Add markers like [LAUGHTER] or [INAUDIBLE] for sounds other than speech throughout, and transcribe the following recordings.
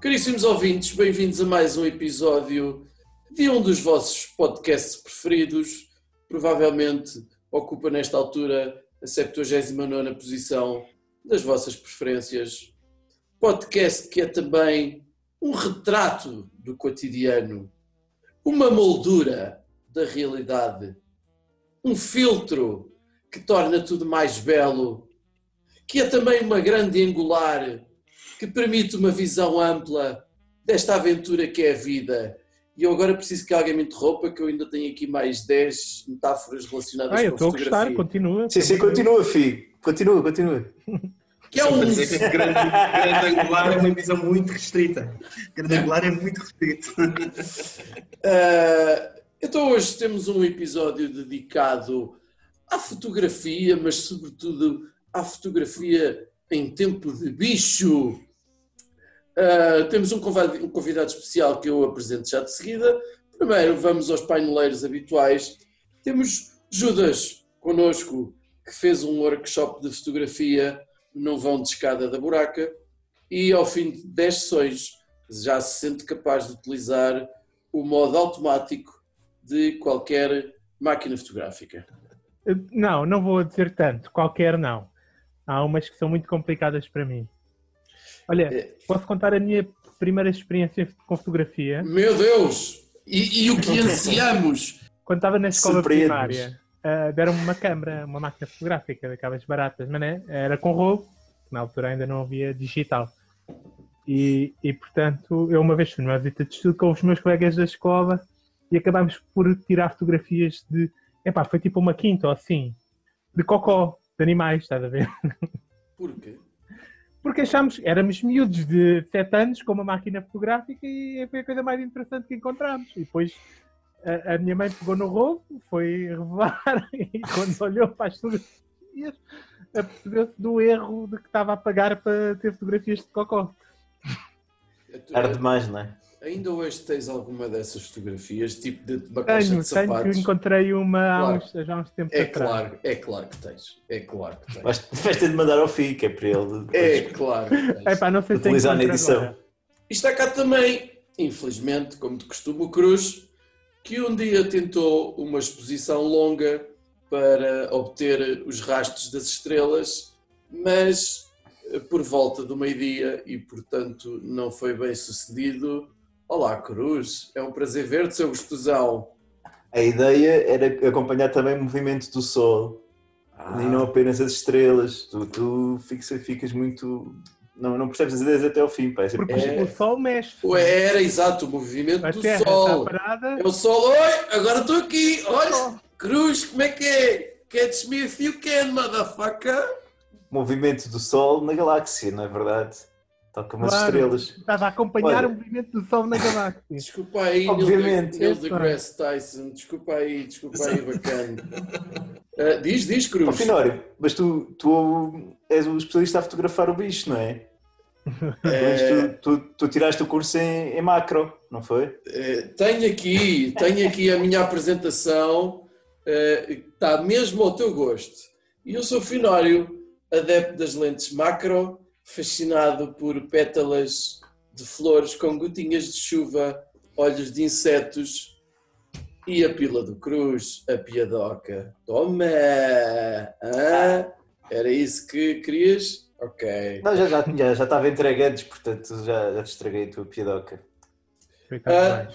Caríssimos ouvintes, bem-vindos a mais um episódio de um dos vossos podcasts preferidos. Provavelmente ocupa nesta altura a 79 posição das vossas preferências. Podcast que é também um retrato do cotidiano, uma moldura da realidade, um filtro que torna tudo mais belo, que é também uma grande angular que permite uma visão ampla desta aventura que é a vida. E eu agora preciso que alguém me interrompa, que eu ainda tenho aqui mais 10 metáforas relacionadas Ah, eu com estou a fotografia. gostar, continua. Sim, sim, continua, filho. Continua, continua. Que é um... [LAUGHS] Grande, grande angular é uma visão muito restrita. Grande angular é muito restrito. [LAUGHS] Ah, então hoje temos um episódio dedicado à fotografia, mas sobretudo à fotografia em tempo de bicho. Ah, temos um convidado, um convidado especial que eu apresento já de seguida. Primeiro vamos aos paineleiros habituais. Temos Judas connosco, que fez um workshop de fotografia no vão de escada da buraca e ao fim de 10 sessões já se sente capaz de utilizar o modo automático de qualquer máquina fotográfica. Não, não vou dizer tanto, qualquer não. Há umas que são muito complicadas para mim. Olha, É. posso contar a minha primeira experiência com fotografia? Meu Deus! E, e o que ansiamos? Quando estava na escola primária, ah, deram-me uma câmera, uma máquina fotográfica, daquelas baratas, mas né, era com rolo, na altura ainda não havia digital. E, e, portanto, eu uma vez fui numa visita de estudo com os meus colegas da escola e acabámos por tirar fotografias de. Epá, foi tipo uma quinta ou assim, de cocó, de animais, estás a ver? Por quê? Porque achámos, éramos miúdos de 7 anos com uma máquina fotográfica e foi a coisa mais interessante que encontramos. E depois a, a minha mãe pegou no rolo, foi revelar [LAUGHS] e quando olhou para as fotografias apercebeu-se do erro de que estava a pagar para ter fotografias de cocó. Era demais, não é? Ainda hoje tens alguma dessas fotografias, tipo de uma caixa Tenho, de tenho que sapatos? encontrei uma há Claro. uns, já há uns tempos É atrás. claro, é claro que tens. É claro que tens. Vais, vais ter de mandar ao que é para ele É claro que tens. Epá, não sei se utilizar na edição. agora. E está cá também, infelizmente, como de costume, o Cruz, que um dia tentou uma exposição longa para obter os rastros das estrelas, mas eh, por volta do meio-dia e, portanto, não foi bem sucedido. Olá, Cruz, é um prazer ver-te, seu gostosão. A ideia era acompanhar também o movimento do sol Ah. e não apenas as estrelas. Tu, tu fixa- ficas muito. Não, não percebes as ideias até ao fim, pá. É Porque É. o sol mexe. Ué, Era exato o movimento A do terra sol. É o sol, oi, agora estou aqui, olha, Cruz, como é que é? Catch me if you can, motherfucker. movimento do sol na galáxia, não é verdade? Toca umas Claro. estrelas. Estava a acompanhar Olha. o movimento do sol na galáxia. [LAUGHS] Desculpa aí, Obviamente. Neil deGrasse Tyson, desculpa aí, desculpa aí, bacana. Ah, diz, diz, Cruz. Finório, mas tu, tu és o especialista a fotografar o bicho, não é? É, Tu, tu, tu tiraste o curso em, em macro, não foi? é, tenho aqui, tenho aqui a minha apresentação, é, está mesmo ao teu gosto. E eu sou Finório, adepto das lentes macro, fascinado por pétalas de flores com gotinhas de chuva, olhos de insetos e a pila do cruz, a piadoca. Toma! Hã? Era isso que querias? Ok. Não, já, já, já, já estava entregue antes, portanto já, já te estraguei a tua piadoca. Ah.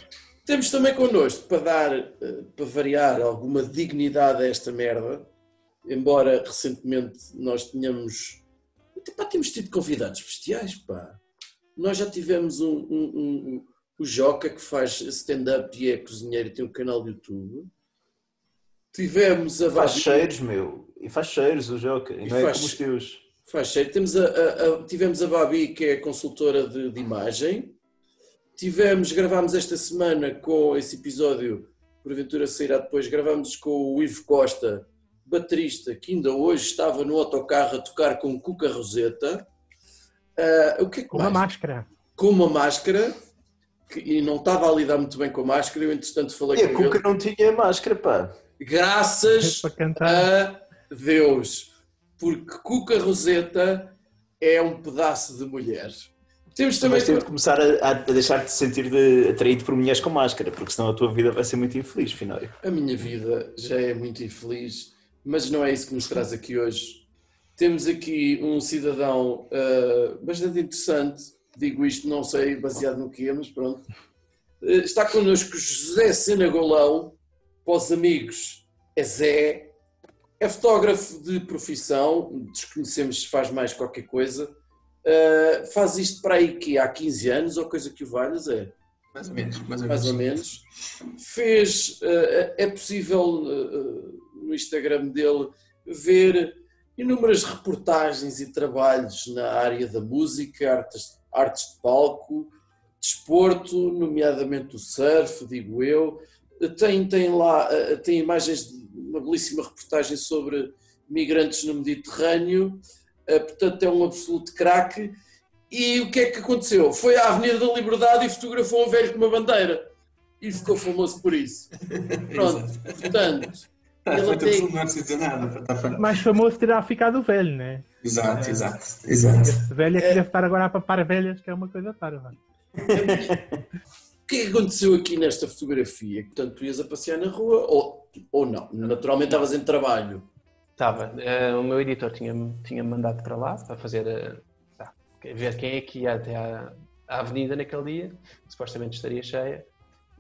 Temos também connosco, para dar, eh, para variar alguma dignidade a esta merda, embora recentemente nós tenhamos, pá, temos tido convidados bestiais, pá. Nós já tivemos um, um- um- o Joca que faz stand-up e é cozinheiro e tem um canal de YouTube. Tivemos a Faz cheiros, meu. E faz cheiros o Joca. E E não é faz- como os teus. Faz cheiro. Temos a, a- a- tivemos a Babi, que é consultora de, de imagem. Tivemos, gravámos esta semana com esse episódio, porventura sairá depois, gravámos com o Ivo Costa, baterista que ainda hoje estava no autocarro a tocar com Cuca Roseta. Ah, o que é que Com uma máscara. Com uma máscara que- e não estava a lidar muito bem com a máscara. Eu, entretanto, falei E a com Cuca ele. não tinha máscara, pá. Graças [LAUGHS] a Deus, porque Cuca Roseta é um pedaço de mulher. Temos também. Mas teve de começar a, a deixar-te sentir de, atraído por mulheres com máscara, porque senão a tua vida vai ser muito infeliz, Finório. A minha vida já é muito infeliz, mas não é isso que nos traz aqui hoje. Temos aqui um cidadão ah, bastante interessante, digo isto, não sei baseado no que é, mas pronto. Ah, está connosco José Sena Golão, para os amigos é Zé, é fotógrafo de profissão, desconhecemos se faz mais qualquer coisa. Ah, faz isto para aí que há 15 anos ou coisa que o valha, Zé? Mais ou menos, mais ou mais ou menos. menos. Fez, é possível no Instagram dele ver inúmeras reportagens e trabalhos na área da música, artes, artes de palco, desporto, nomeadamente o surf, digo eu. Tem, tem lá eh, tem imagens de uma belíssima reportagem sobre migrantes no Mediterrâneo, eh, portanto é um absoluto craque. E o que é que aconteceu? Foi à Avenida da Liberdade e fotografou um velho com uma bandeira. E ficou famoso por isso. [LAUGHS] Pronto, portanto, Foi tem- não precisa nada. Mais famoso terá ficado o velho, né? Exato, exato, exato. Esse velho é que É. deve estar agora a papar velhas, que é uma coisa parva. o que é que aconteceu aqui nesta fotografia? Portanto, tu ias a passear na rua ou, ou não? Naturalmente estavas em trabalho. Estava. Eh, o meu editor tinha-me tinha mandado para lá para fazer. eh, tá, ver quem é que ia até à, à avenida naquele dia, que supostamente estaria cheia,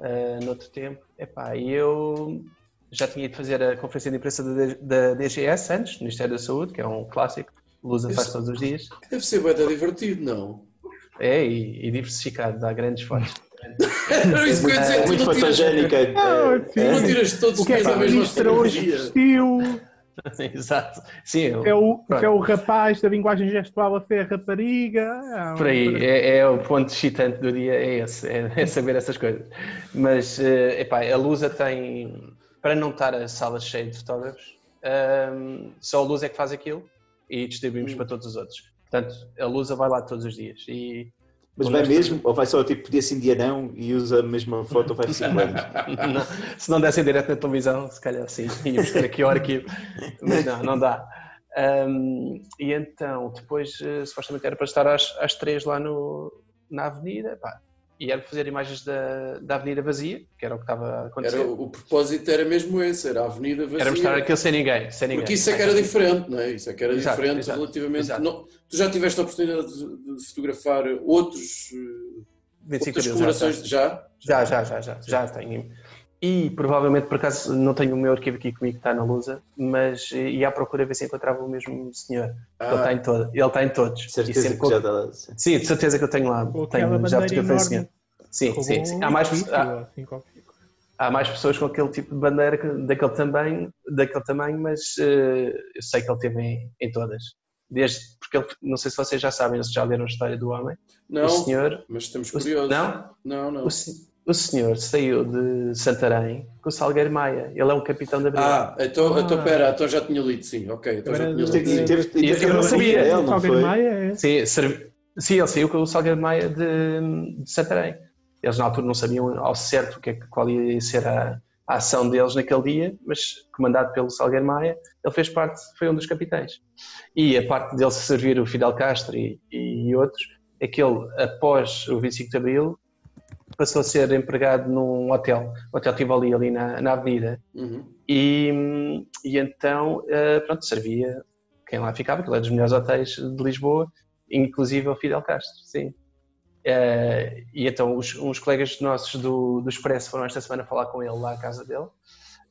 eh, noutro tempo. Epá, e eu já tinha ido fazer a conferência de imprensa da, DGS antes, do Ministério da Saúde, que é um clássico, Lusa faz todos os dias. Deve ser bem divertido, não? É, e, e diversificado, dá grandes fotos. [LAUGHS] Era isso que eu ia dizer, É muito fotogénica. É- é- não tiras todos O os é dias a mesma hoje fotografia. vestiu? [LAUGHS] Exato. Sim, eu, É o, Pronto. é o rapaz da linguagem gestual a ser a rapariga? Ah, Por aí, é, é o ponto excitante do dia, é esse, é, é saber essas coisas. Mas, eh, epá, a Lusa tem, para não estar a sala cheia de fotógrafos, ahm, só a Lusa é que faz aquilo e distribuímos para todos os outros. Portanto, a Lusa vai lá todos os dias e Mas vai mesmo? Ou vai só tipo desse indianão e usa a mesma foto vai [LAUGHS] 5 anos? não- se não dessem direto na televisão, se calhar sim, ia buscar aqui o arquivo, mas não, não dá. Ahm, e então, depois, eh, supostamente era para estar às, às três lá no, na avenida, pá, e era fazer imagens da, da avenida vazia, que era o que estava a acontecer. Era, o propósito era mesmo esse, era a avenida vazia. Era mostrar aquilo sem ninguém, sem ninguém. Porque isso é que era diferente, não é? Isso é que era Exato, diferente exato, relativamente. exato. não- tu já tiveste a oportunidade de, de fotografar outros, eh, 25 outras dias, comemorações já? Já, já, já, já, já tenho. E provavelmente, por acaso, não tenho o meu arquivo aqui comigo que está na Lusa, mas eh, ia à procura ver se encontrava o mesmo senhor. Ele Ah, está em todo, ele está em todos. Certeza sempre que já está lá. sim. Sim, de certeza que eu tenho lá. Tenho, já foi esse senhor. Sim, sim, sim. Há mais, há, assim, há mais pessoas com aquele tipo de bandeira que- daquele tamanho, daquele tamanho mas eh, eu sei que ele teve em, em todas. Desde, porque ele, não sei se vocês já sabem, se já leram a história do homem. não, O senhor, mas estamos o- curiosos. não? Não, não. O, o senhor saiu de Santarém com o Salgueiro Maia. Ele é um capitão da Ah, então, Ah. então pera, então já tinha lido, sim, ok. Então já tinha lido. teve- teve- Eu- teve eu não sabia. dele, não Salgueiro foi? Maia é. Sim, sim, ele saiu com o Salgueiro Maia de, de Santarém. Eles na altura não sabiam ao certo o que é, que- qual ia ser a, a ação deles naquele dia, mas comandado pelo Salgueiro Maia, ele fez parte, foi um dos capitães. E a parte dele se servir o Fidel Castro e, e outros, é que ele, após o 25 de Abril, passou a ser empregado num hotel, o hotel Tivoli ali na, na avenida, Uhum. e, e então, eh, pronto, servia quem lá ficava, que era dos melhores hotéis de Lisboa, inclusive o Fidel Castro, sim. Eh, e então os, uns colegas nossos do, do Expresso foram esta semana falar com ele lá à casa dele.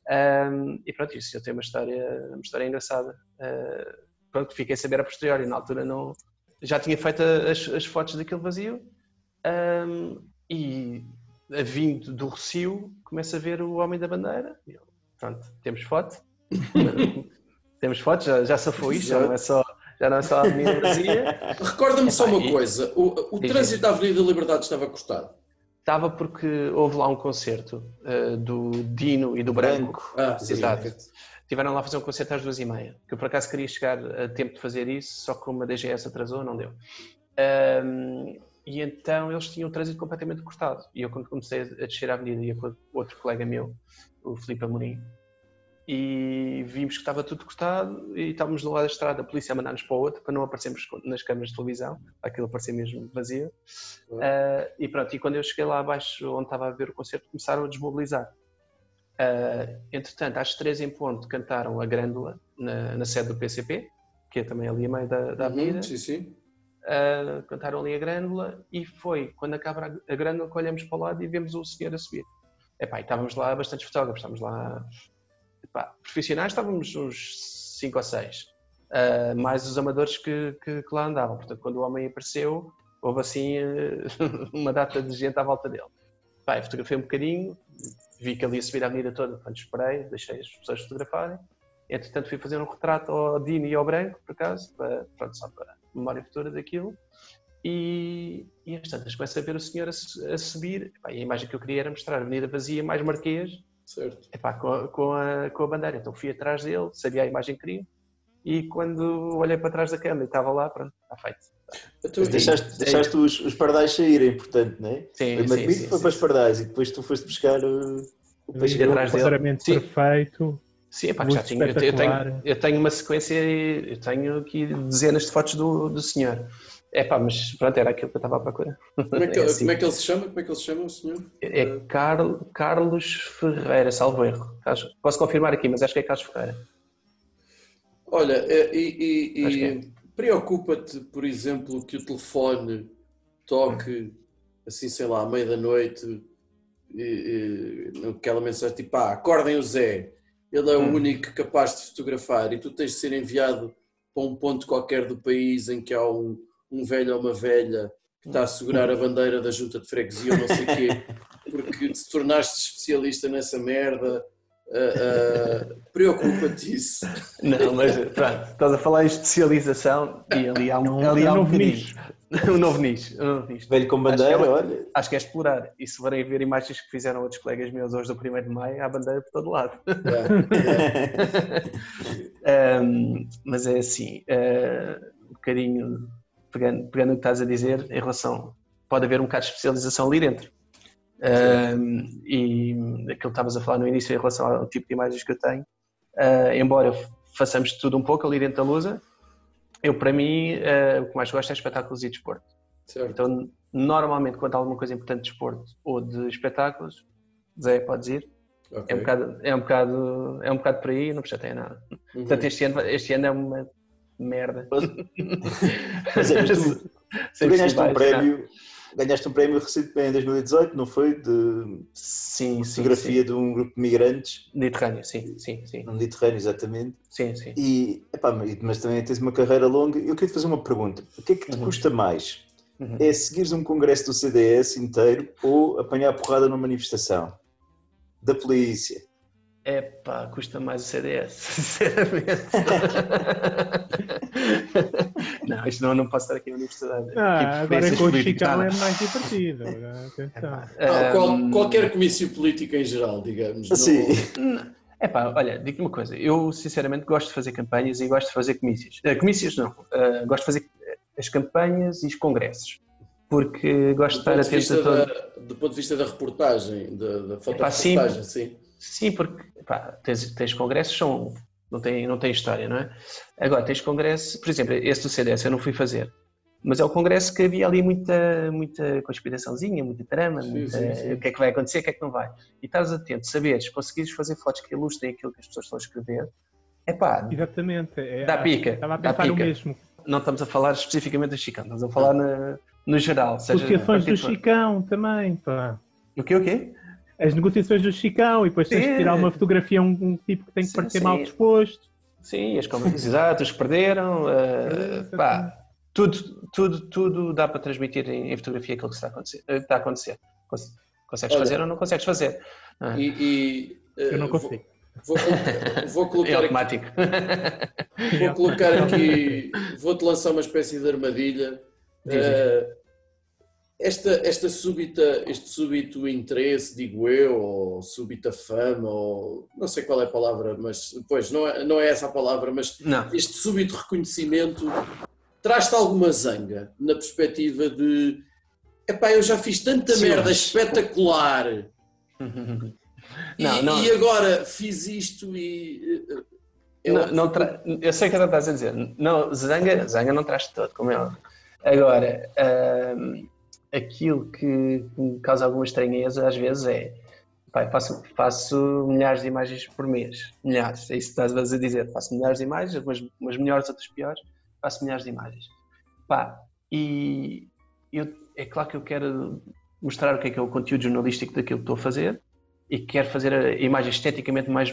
Ahm, e pronto, isso eu tenho uma história, uma história engraçada. Eh, pronto, fiquei a saber a posteriori, na altura não, já tinha feito as, as fotos daquele vazio. Ahm, e a vindo do Rocio, começa a ver o Homem da Bandeira. E eu, pronto, temos foto. [LAUGHS] temos foto, já, já safou isto, já não é só, já não é só a Avenida Vazia. [LAUGHS] Recorda-me só Epá, uma e- coisa: o, o trânsito da Avenida da Liberdade estava cortado. Estava porque houve lá um concerto eh, do Dino e do Branco. Branco. Ah, sim, Exato. tiveram lá a fazer um concerto às duas e meia, que eu por acaso queria chegar a tempo de fazer isso, só que como a DGS atrasou, não deu. Um, e então eles tinham o trânsito completamente cortado. E eu, quando comecei a descer a avenida, ia com outro colega meu, o Filipe Amorim, e vimos que estava tudo cortado e estávamos do lado da estrada, a polícia a mandar-nos para o outro para não aparecermos nas câmaras de televisão, aquilo parecia mesmo vazio. Uh, e pronto, e quando eu cheguei lá abaixo onde estava a ver o concerto, começaram a desmobilizar. Uh, entretanto, às três em ponto cantaram a Grândola na, na sede do PCP, que é também ali a meio da, da Uhum, avenida. sim, sim. Uh, cantaram ali a Grândola e foi quando acaba a- Grândola que olhamos para o lado e vemos o senhor a subir. Epá, e estávamos lá bastantes fotógrafos, estávamos lá epá, profissionais, estávamos uns 5 ou 6, mais os amadores que, que, que lá andavam. Portanto, quando o homem apareceu, houve assim eh, [LAUGHS] uma data de gente à volta dele. Epá, eu fotografei um bocadinho, vi que ele ia subir a avenida toda, portanto esperei, deixei as pessoas fotografarem. Entretanto, fui fazer um retrato ao Dino e ao Branco, por acaso, para, pronto, só para memória futura daquilo. E, e às tantas começo a ver o senhor a, a subir. Epá, e a imagem que eu queria era mostrar a avenida vazia, mais Marquês, Certo. epá, com, a, com, a, com a bandeira. Então fui atrás dele, sabia a imagem que queria. E quando olhei para trás da câmera e estava lá, pronto, está feito. Então, Mas deixaste, deixaste os, os pardais saírem, portanto, não é? Sim, O sim, Magmito sim, foi sim, para os pardais e depois tu foste buscar uh, o peixe atrás dele. perfeito. Sim, que já Muito tinha, eu, tenho, eu, tenho, eu tenho uma sequência, eu tenho aqui dezenas de fotos do, do senhor. É pá, mas pronto, era aquilo que eu estava à procura. Como é, que, [LAUGHS] É assim. como é que ele se chama? Como é que ele se chama, o senhor? É Carl- Carlos Ferreira, salvo erro. Posso confirmar aqui, mas acho que é Carlos Ferreira. Olha, é, e, e- e é. preocupa-te, por exemplo, que o telefone toque, assim, sei lá, à meia da noite, e, e, aquela mensagem tipo, ah, acordem o Zé, ele é o Hum. único capaz de fotografar e tu tens de ser enviado para um ponto qualquer do país em que há um, um velho ou uma velha que está a segurar a bandeira da junta de freguesia ou não sei o quê, [LAUGHS] porque te tornaste especialista nessa merda. ah, ah, Preocupa-te isso. Não, mas pronto, estás a falar em especialização e ali há um, ali há um um bocadinho. [LAUGHS] um novo nicho. Um novo nicho. Velho com bandeira, Acho que é olha. Acho que é explorar. E se forem ver imagens que fizeram outros colegas meus hoje do 1 de maio, há bandeira por todo lado. [LAUGHS] Um, mas é assim, uh, um bocadinho pegando, pegando o que estás a dizer em relação. Pode haver um bocado de especialização ali dentro. Um, e aquilo que estavas a falar no início em relação ao tipo de imagens que eu tenho, uh, embora façamos tudo um pouco ali dentro da Lusa, eu para mim uh, o que mais gosto é espetáculos e desporto. Certo. Então, normalmente, quando há alguma coisa importante de desporto ou de espetáculos, Zé, podes ir. Ok. É um bocado, é um bocado, é um bocado por aí, não precisa ter nada. Uhum. Portanto, este ano, este ano é uma merda. Mas, é, mas tu, [LAUGHS] tu ganhaste um prémio, ganhaste um prémio recentemente em 2018, não foi? De Sim, sim. fotografia de um grupo de migrantes Sim. Mediterrâneo, sim, sim, sim. no Mediterrâneo, exatamente. Sim, sim. E, epá, mas mas também tens uma carreira longa. Eu queria te fazer uma pergunta. O que é que te Uhum. custa mais? Uhum. É seguires um congresso do CDS inteiro ou apanhar porrada numa manifestação? Da polícia? É pá, custa mais o CDS, [LAUGHS] sinceramente. não, isto não, não posso estar aqui na universidade. Ah, Aqui agora preferências com o políticas, Chicão nada. é mais divertido. Ah, [LAUGHS] Ahm, qualquer comício político em geral, digamos. não- Assim, É pá, olha, digo-te uma coisa. Eu, sinceramente, gosto de fazer campanhas e gosto de fazer comícios. Eh, comícios não. Eh, gosto de fazer as campanhas e os congressos. Porque gosto de estar atento a todo. da, do ponto de vista da reportagem, da, da Epá, sim. sim. Sim, porque pá, tens, tens congressos, são, não, tem, não tem história, não é? Agora, tens congressos, por exemplo, esse do CDS eu não fui fazer. Mas é o congresso que havia ali muita, muita conspiraçãozinha, muita trama, Sim, muita- sim, sim. o que é que vai acontecer, o que é que não vai. E estás atento, saberes, conseguires fazer fotos que ilustrem aquilo que as pessoas estão a escrever, é pá, Exatamente. É, Dá pica, Estava a pensar o pica. mesmo. não estamos a falar especificamente do Chicão, estamos a falar na- no geral. Seja, Negociações do Chicão também, pá. O quê, o quê? As negociações do Chicão e depois tens Sim. de tirar uma fotografia a um, um tipo que tem que Sim, parecer sim. mal disposto. Sim, as conversas [LAUGHS] exatas que perderam, eh, pá, tudo, tudo, tudo dá para transmitir em, em fotografia aquilo que está a acontecer. eh, Está a acontecer. Cons- Consegues Olha, fazer ou não consegues fazer? Ah, E, e, eh, Eu não vou- consigo. Vou, colocar- [LAUGHS] vou é colocar aqui, automático. vou colocar aqui, vou-te lançar uma espécie de armadilha. Eh, esta, esta súbita, este súbito interesse, digo eu, ou súbita fama, ou não sei qual é a palavra, mas pois não é, não é essa a palavra, mas Não. este súbito reconhecimento traz-te alguma zanga na perspectiva de epá, eu já fiz tanta Sim, merda mas- espetacular [LAUGHS] Não, e, não. e agora fiz isto e eh, eu- Não, não tra- Eu sei o que tu estás a dizer. Não, zanga, zanga não traz todo, como é óbvio. Agora, hum, aquilo que me causa alguma estranheza às vezes é eu faço, faço milhares de imagens por mês. Milhares, é isso que estás a dizer. Faço milhares de imagens, umas, umas melhores, outras piores. Faço milhares de imagens. Pá, e eu, é claro que eu quero mostrar o que é que é o conteúdo jornalístico daquilo que estou a fazer e quero fazer a imagem esteticamente mais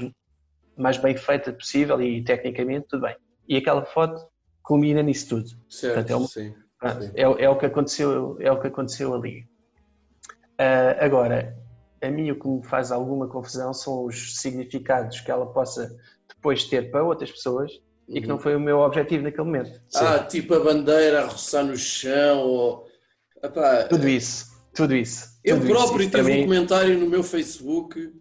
mais bem feita possível e tecnicamente tudo bem. E aquela foto culmina nisso tudo. certo, Portanto, é um- sim. Sim. é, o- é o que aconteceu, é o que aconteceu ali. Ah, agora, a mim o que me faz alguma confusão são os significados que ela possa depois ter para outras pessoas e que Uhum. não foi o meu objetivo naquele momento. Ah, tipo a bandeira a roçar no chão, ou... Epá, Tudo isso, tudo isso. Eu tudo próprio Isso tive um mim- comentário no meu Facebook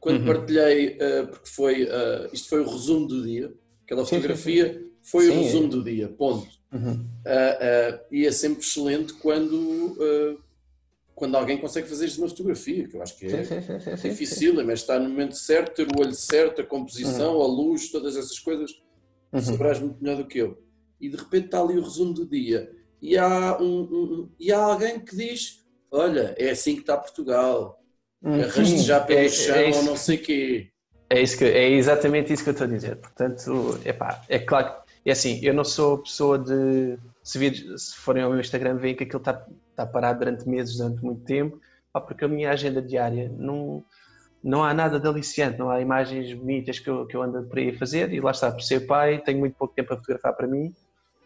quando Uhum. partilhei, uh, porque foi, uh, isto foi o resumo do dia, aquela Sim, sim, fotografia foi Sim, o resumo é. do dia, ponto. Uhum. Uh, uh, e é sempre excelente quando, uh, quando alguém consegue fazer isto numa fotografia, que eu acho que é Sim, sim, sim, difícil, mas estar no momento certo, ter o olho certo, a composição, a luz, todas essas coisas, Uhum. saberás muito melhor do que eu. E de repente está ali o resumo do dia. E há, um, um- e há alguém que diz: Olha, é assim que está Portugal, Uhum. rastejar pelo É- é chão ou isso. não sei quê. É, isso que, é exatamente isso que eu estou a dizer. Portanto, epá, é claro que é assim, eu não sou pessoa de. Se, vir, se forem ao meu Instagram, veem que aquilo está, está parado durante meses, durante muito tempo, pá, porque a minha agenda diária não, não há nada de aliciante, não há imagens bonitas que eu, que eu ando por aí a fazer. E lá está, por ser pai, tenho muito pouco tempo a fotografar para mim,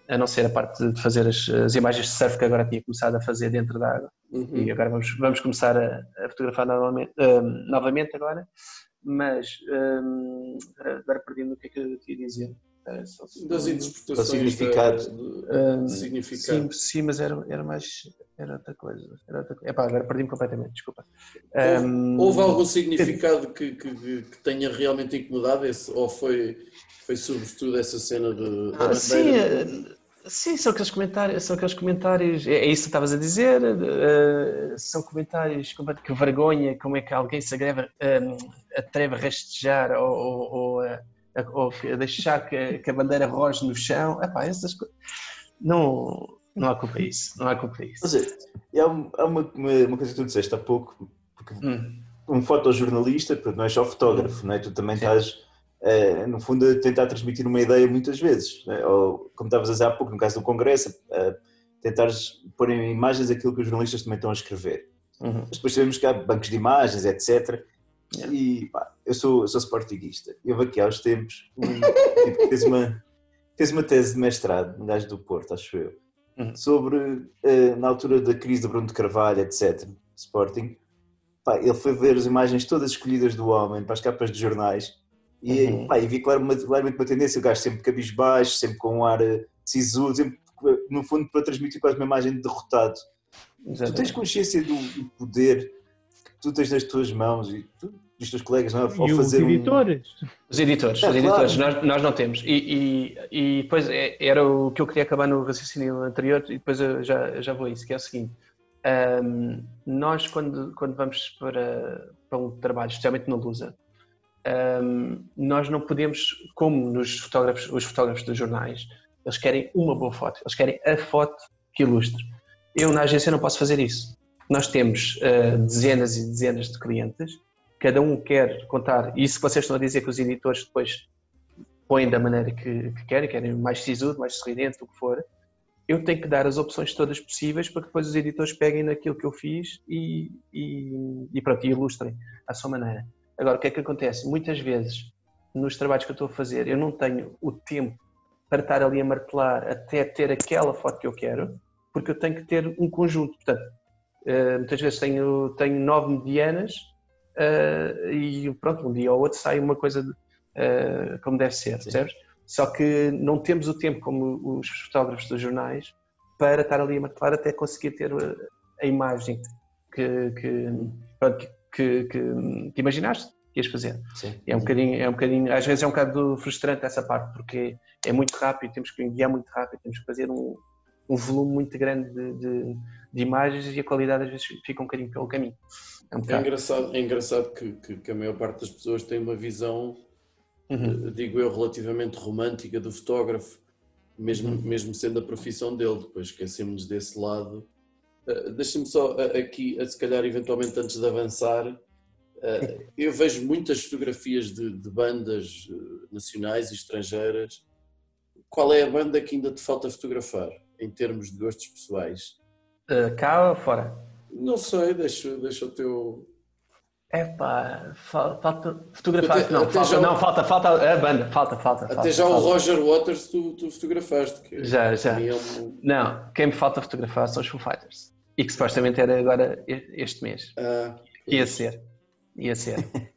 a não ser a parte de fazer as, as imagens de surf que agora tinha começado a fazer dentro da água. Uhum. E agora vamos, vamos começar a, a fotografar novamente, hum, novamente agora, mas hum, agora perdi-me o que é que eu te ia dizer. Um. Das interpretações. Do significado. da- do- de significado. Sim, sim, mas era, era mais. Era outra coisa. Era outra coisa. Epá, agora perdi-me completamente, desculpa. Houve, Hum, houve algum significado que, que, que- tenha realmente incomodado esse, ou foi, foi sobretudo essa cena de, Ah, sim, eh, sim, são aqueles comentários, são aqueles comentários, é, é isso que estavas a dizer, eh, são comentários que vergonha, como é que alguém se agreve, eh, atreve a rastejar ou, ou, ou, ou a deixar que, que a bandeira roge no chão, Epá, essas coisas, não, não há culpa a isso, não há culpa a isso. Mas é, há, um- uma, uma, coisa que tu disseste há pouco, porque Hum, um fotojornalista, porque não é só fotógrafo, não é? tu também estás, eh, no fundo, a tentar transmitir uma ideia muitas vezes. é? Ou, como estavas a dizer há pouco, no caso do Congresso, eh, tentares pôr em imagens aquilo que os jornalistas também estão a escrever. uhum. Mas depois sabemos que há bancos de imagens, etc. Yeah. E pá, eu sou, eu sou sportinguista. E houve aqui há uns tempos um [LAUGHS] tipo que fez uma, fez uma tese de mestrado, um gajo do Porto, acho eu, Uhum. sobre, eh, na altura da crise do Bruno de Carvalho, etc., Sporting. Pá, ele foi ver as imagens todas escolhidas do homem para as capas de jornais e, Uhum. pá, e vi claramente, claramente uma tendência, o gajo sempre cabisbaixo, sempre com um ar eh, sisudo, sempre, no fundo para transmitir quase uma imagem de derrotado. Tu tens Exatamente. consciência do, poder tu tens nas tuas mãos e tu, dos teus colegas não é? ao E os fazer um- editores? Os editores, É, os editores, claro. nós, nós não temos. E, e, e depois é- era o que eu queria acabar no raciocínio anterior, e depois eu já, já vou a isso, que é o seguinte. ahm, nós, quando, quando vamos para, para um trabalho, especialmente na Lusa, ahm, nós não podemos, como nos fotógrafos, os fotógrafos dos jornais, eles querem uma boa foto, eles querem a foto que ilustre. Eu, na agência, não posso fazer isso. Nós temos ah, dezenas e dezenas de clientes cada um quer contar, e isso que vocês estão a dizer que os editores depois põem da maneira que, que querem, querem mais sisudo, mais sorridente, o que for, eu tenho que dar as opções todas possíveis para que depois os editores peguem naquilo que eu fiz e, e, e pronto, e ilustrem à sua maneira. Agora, o que é que acontece? Muitas vezes, nos trabalhos que eu estou a fazer, eu não tenho o tempo para estar ali a martelar até ter aquela foto que eu quero, porque eu tenho que ter um conjunto. Portanto, eh, muitas vezes tenho, tenho nove medianas eh, e pronto, um dia ou outro sai uma coisa de- eh, como deve ser, percebes? Só que não temos o tempo como os fotógrafos dos jornais para estar ali a martelar até conseguir ter eh, a imagem que, que, pronto, que, que, que- que imaginaste que ias fazer. Sim. É um bocadinho, é um bocadinho, às vezes é um bocado frustrante essa parte, porque é muito rápido, temos que enviar muito rápido, temos que fazer um, um volume muito grande de, de, de imagens e a qualidade às vezes fica um bocadinho pelo caminho. É um É engraçado, é engraçado que, que- que a maior parte das pessoas tem uma visão, Uhum. eh, digo eu, relativamente romântica do fotógrafo, mesmo, Uhum. mesmo sendo a profissão dele, depois esquecemos desse lado. Eh, Deixa-me só eh, aqui, eh, se calhar, eventualmente antes de avançar, [LAUGHS] eu vejo muitas fotografias de, de bandas nacionais e estrangeiras. Qual é a banda que ainda te falta fotografar, em termos de gostos pessoais? Uh, cá ou fora? Não sei, deixa, deixa o teu. Epá, fal- falta fotografar. Até- não, até falta, já- não, falta, falta a banda, falta, falta. Até falta, já o falta. Roger Waters tu, tu fotografaste. Que Já, já. é um- Não, quem me falta fotografar são os Foo Fighters. E que supostamente era agora este mês. Ah, Ia ser. Ia ser. [LAUGHS]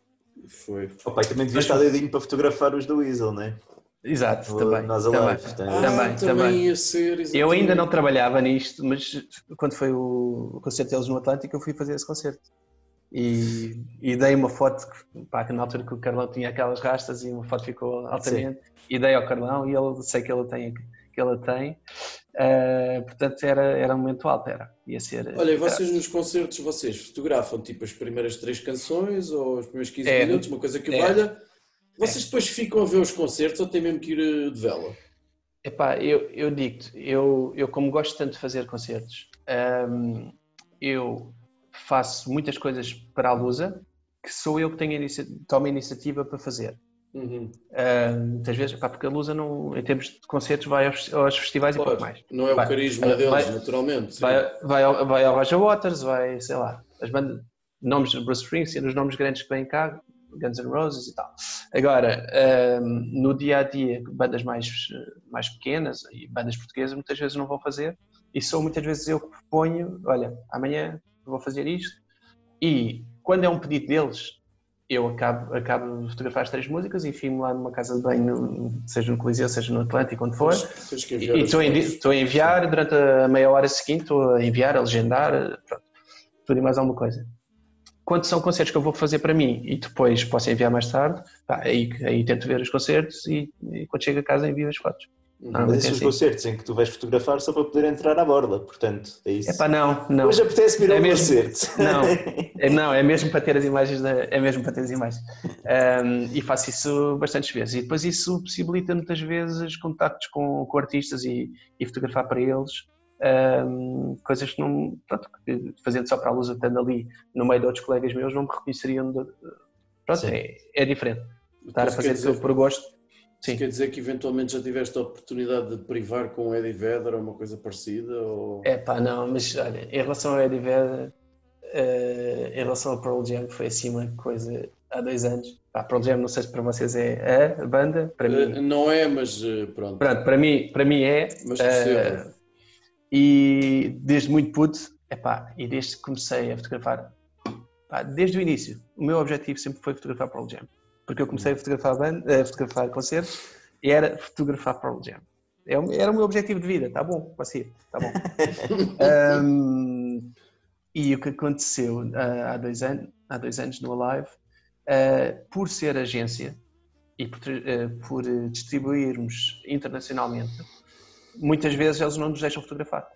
foi. O pai também devia estar doidinho para fotografar os do Weasel, não é? Exato, também. Nós também. Alive. portanto. Ah, Também, também, também. ia ser. Eu ainda não trabalhava nisto, mas quando foi o, concerto deles no Atlântico, eu fui fazer esse concerto. E, e dei uma foto, pá, que na altura que o Carlão tinha aquelas rastas e uma foto ficou altamente, e dei ao Carlão e ele sei que ele tem. Que ele tem. Ah, portanto, era, era um momento alto, era. Ia ser. Olha, e vocês nos concertos, vocês fotografam tipo as primeiras três canções ou os primeiros 15 É. minutos, uma coisa que É. valha. Vocês depois ficam a ver os concertos ou têm mesmo que ir eh, de vela? Epá, eu, eu digo-te, eu, eu como gosto tanto de fazer concertos, hum, eu faço muitas coisas para a Lusa que sou eu que tenho inicia- tomo a iniciativa para fazer. Uhum. Hum, muitas vezes, pá, porque a Lusa, não, em termos de concertos, vai aos, aos festivais e Claro, pouco mais. Não é o Vai. carisma Vai- deles, vai- naturalmente. Vai, vai, ao, vai ao Roger Waters, vai, sei lá, as bandas, nomes de Bruce Springsteen, os nomes grandes que vêm cá, Guns N' Roses e tal. Agora, hum, no dia a dia, bandas mais, mais pequenas e bandas portuguesas muitas vezes não vão fazer, e sou muitas vezes eu que proponho: olha, amanhã vou fazer isto, e quando é um pedido deles, eu acabo, acabo de fotografar as três músicas e enfio-me lá numa casa de banho, seja no Coliseu, seja no Atlântico, onde for. E a, estou a enviar durante a meia hora seguinte, estou a enviar, a legendar, pronto, tudo e mais alguma coisa. Quando são concertos que eu vou fazer para mim e depois posso enviar mais tarde, pá, aí, aí tento ver os concertos e, e quando chego a casa envio as fotos. Uhum. Ah, Mas é esses assim. concertos em que tu vais fotografar só para poder entrar à borda, portanto, é isso. É pá, não, não. Hoje apetece-me ir É ao mesmo. concerto. Não. [LAUGHS] É, não, é mesmo para ter as imagens, da- é mesmo para ter as imagens. Ahm, e faço isso bastantes vezes. E depois isso possibilita muitas vezes contactos com, com artistas e, e fotografar para eles. Ahm, coisas que não, pronto, fazendo só para a luz, estando ali no meio de outros colegas meus, não me reconheceriam. De, pronto, é, é diferente. Estar a Isso quer fazer dizer- tudo por gosto. isso Sim. quer dizer que eventualmente já tiveste a oportunidade de privar com o Eddie Vedder ou uma coisa parecida? Ou... É pá, não, mas olha, em relação ao Eddie Vedder, eh, em relação ao Pearl Jam, foi assim uma coisa há dois anos. Pá, Pearl Jam, não sei se para vocês é a banda, para Eh, mim. Não é, mas eh, pronto. Pronto, para mim, para mim é. Mas percebo. E desde muito puto, epá, e desde que comecei a fotografar, pá, desde o início, o meu objetivo sempre foi fotografar Pearl Jam. Porque eu comecei a fotografar, banda, a fotografar concertos e era fotografar Pearl Jam. É o- Era o meu objetivo de vida, tá bom, ser, tá bom. [LAUGHS] Ahm, e o que aconteceu ah, há, dois anos, há dois anos no Alive, ah, por ser agência e por, eh, por distribuirmos internacionalmente, muitas vezes eles não nos deixam fotografar.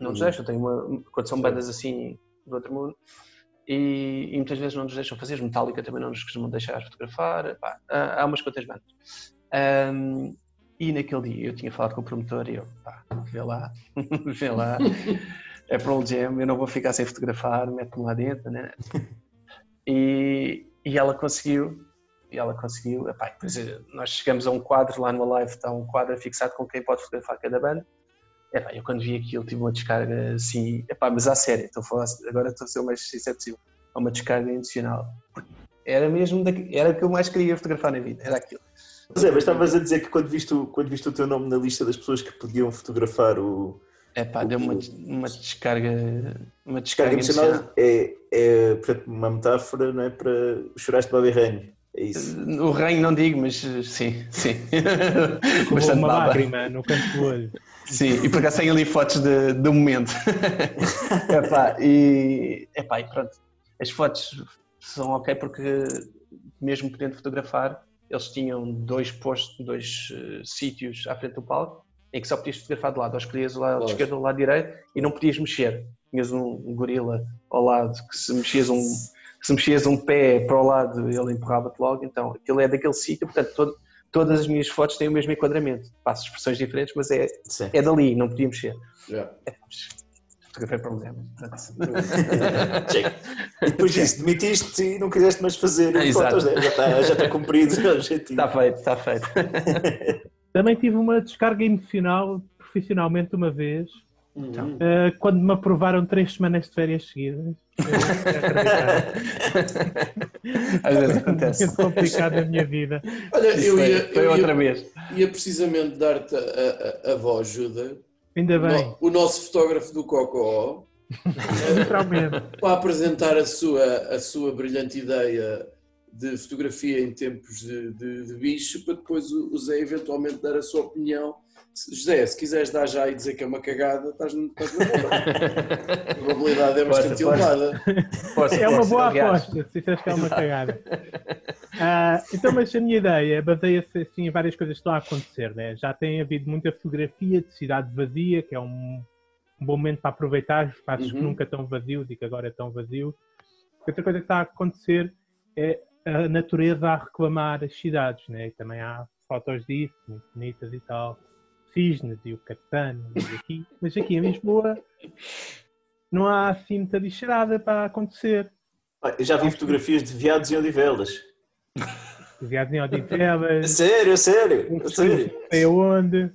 Não nos Uhum. deixam, tem uma, quando são bandas assim do outro mundo, e, e muitas vezes não nos deixam fazer. Metallica também não nos costumam deixar fotografar. Pá, há, umas quantas bandas. Ahm, e naquele dia eu tinha falado com o promotor e eu, pá, vê lá, [LAUGHS] vê lá, é Pearl Jam, eu não vou ficar sem fotografar, mete-me lá dentro, né? [LAUGHS] E, e ela conseguiu, e ela conseguiu, epá, depois nós chegamos a um quadro lá no Alive, está um quadro fixado com quem pode fotografar cada banda. Epá, eu quando vi aquilo tive uma descarga assim, epá, mas à sério, estou a falar, agora estou a ser o mais sincero possível, é uma descarga emocional. Era mesmo, daqui, era o que eu mais queria fotografar na vida, era aquilo. Mas é, mas estavas a dizer que quando viste, o, quando viste o teu nome na lista das pessoas que podiam fotografar o Epá, deu uma, uma descarga, uma descarga descarga emocional. emocional, é, é portanto, uma metáfora não é, para choraste de babirranho. É isso. O reino não digo, mas eh, sim, sim. Bastante uma baba. lágrima no canto do olho. Sim, e por acaso tenho ali fotos de- do momento. [LAUGHS] epá, e, epá, e pronto. As fotos são ok porque, mesmo podendo fotografar, eles tinham dois postos, dois eh, sítios à frente do palco em que só podias fotografar de lado, ou escolhias o lado esquerdo ou o lado direito e não podias mexer. Tinhas um gorila ao lado que se mexias um, se mexias um pé para o lado ele empurrava-te logo, então aquilo é daquele sítio, portanto todo- todas as minhas fotos têm o mesmo enquadramento. Passo expressões diferentes, mas é, Sim. é dali, não podia mexer. Já. Fotografei para portanto. [LAUGHS] Check. E depois disso, demitiste e não quiseste mais fazer É, fotos, né? já está já está cumprido o objetivo. Está feito, está feito. [LAUGHS] Também tive uma descarga emocional profissionalmente uma vez, Uhum. eh, quando me aprovaram três semanas de férias seguidas. [LAUGHS] Às vezes acontece. muito complicado na minha vida. Olha, Isso eu foi, ia, foi eu outra ia, vez. ia precisamente dar-te a, a, a voz, Juda, Ainda bem, No- o nosso fotógrafo do Cocó, literalmente. para apresentar a sua, a sua brilhante ideia de fotografia em tempos de, de- de bicho, para depois o, Zé eventualmente dar a sua opinião. José, se quiseres dar já e dizer que é uma cagada, estás, estás na boa. [LAUGHS] A probabilidade é bastante elevada. É uma boa aposta, se disseres que é uma cagada. Ah, então, mas a minha ideia baseia-se assim, em várias coisas que estão a acontecer. Né? Já tem havido muita fotografia de cidade vazia, que é um, um bom momento para aproveitar os espaços que Uhum. nunca estão vazios e que agora estão vazios. Outra coisa que está a acontecer é a natureza a reclamar as cidades. Né? E também há fotos disso, muito bonitas e tal. Cisnes e o Catano, e aqui. Mas aqui em Lisboa não há assim muita bicharada para acontecer. Ah, Eu já vi fotografias de viados em Odivelas. Viados em Odivelas, [LAUGHS] sério, sério, um sério. sei aonde.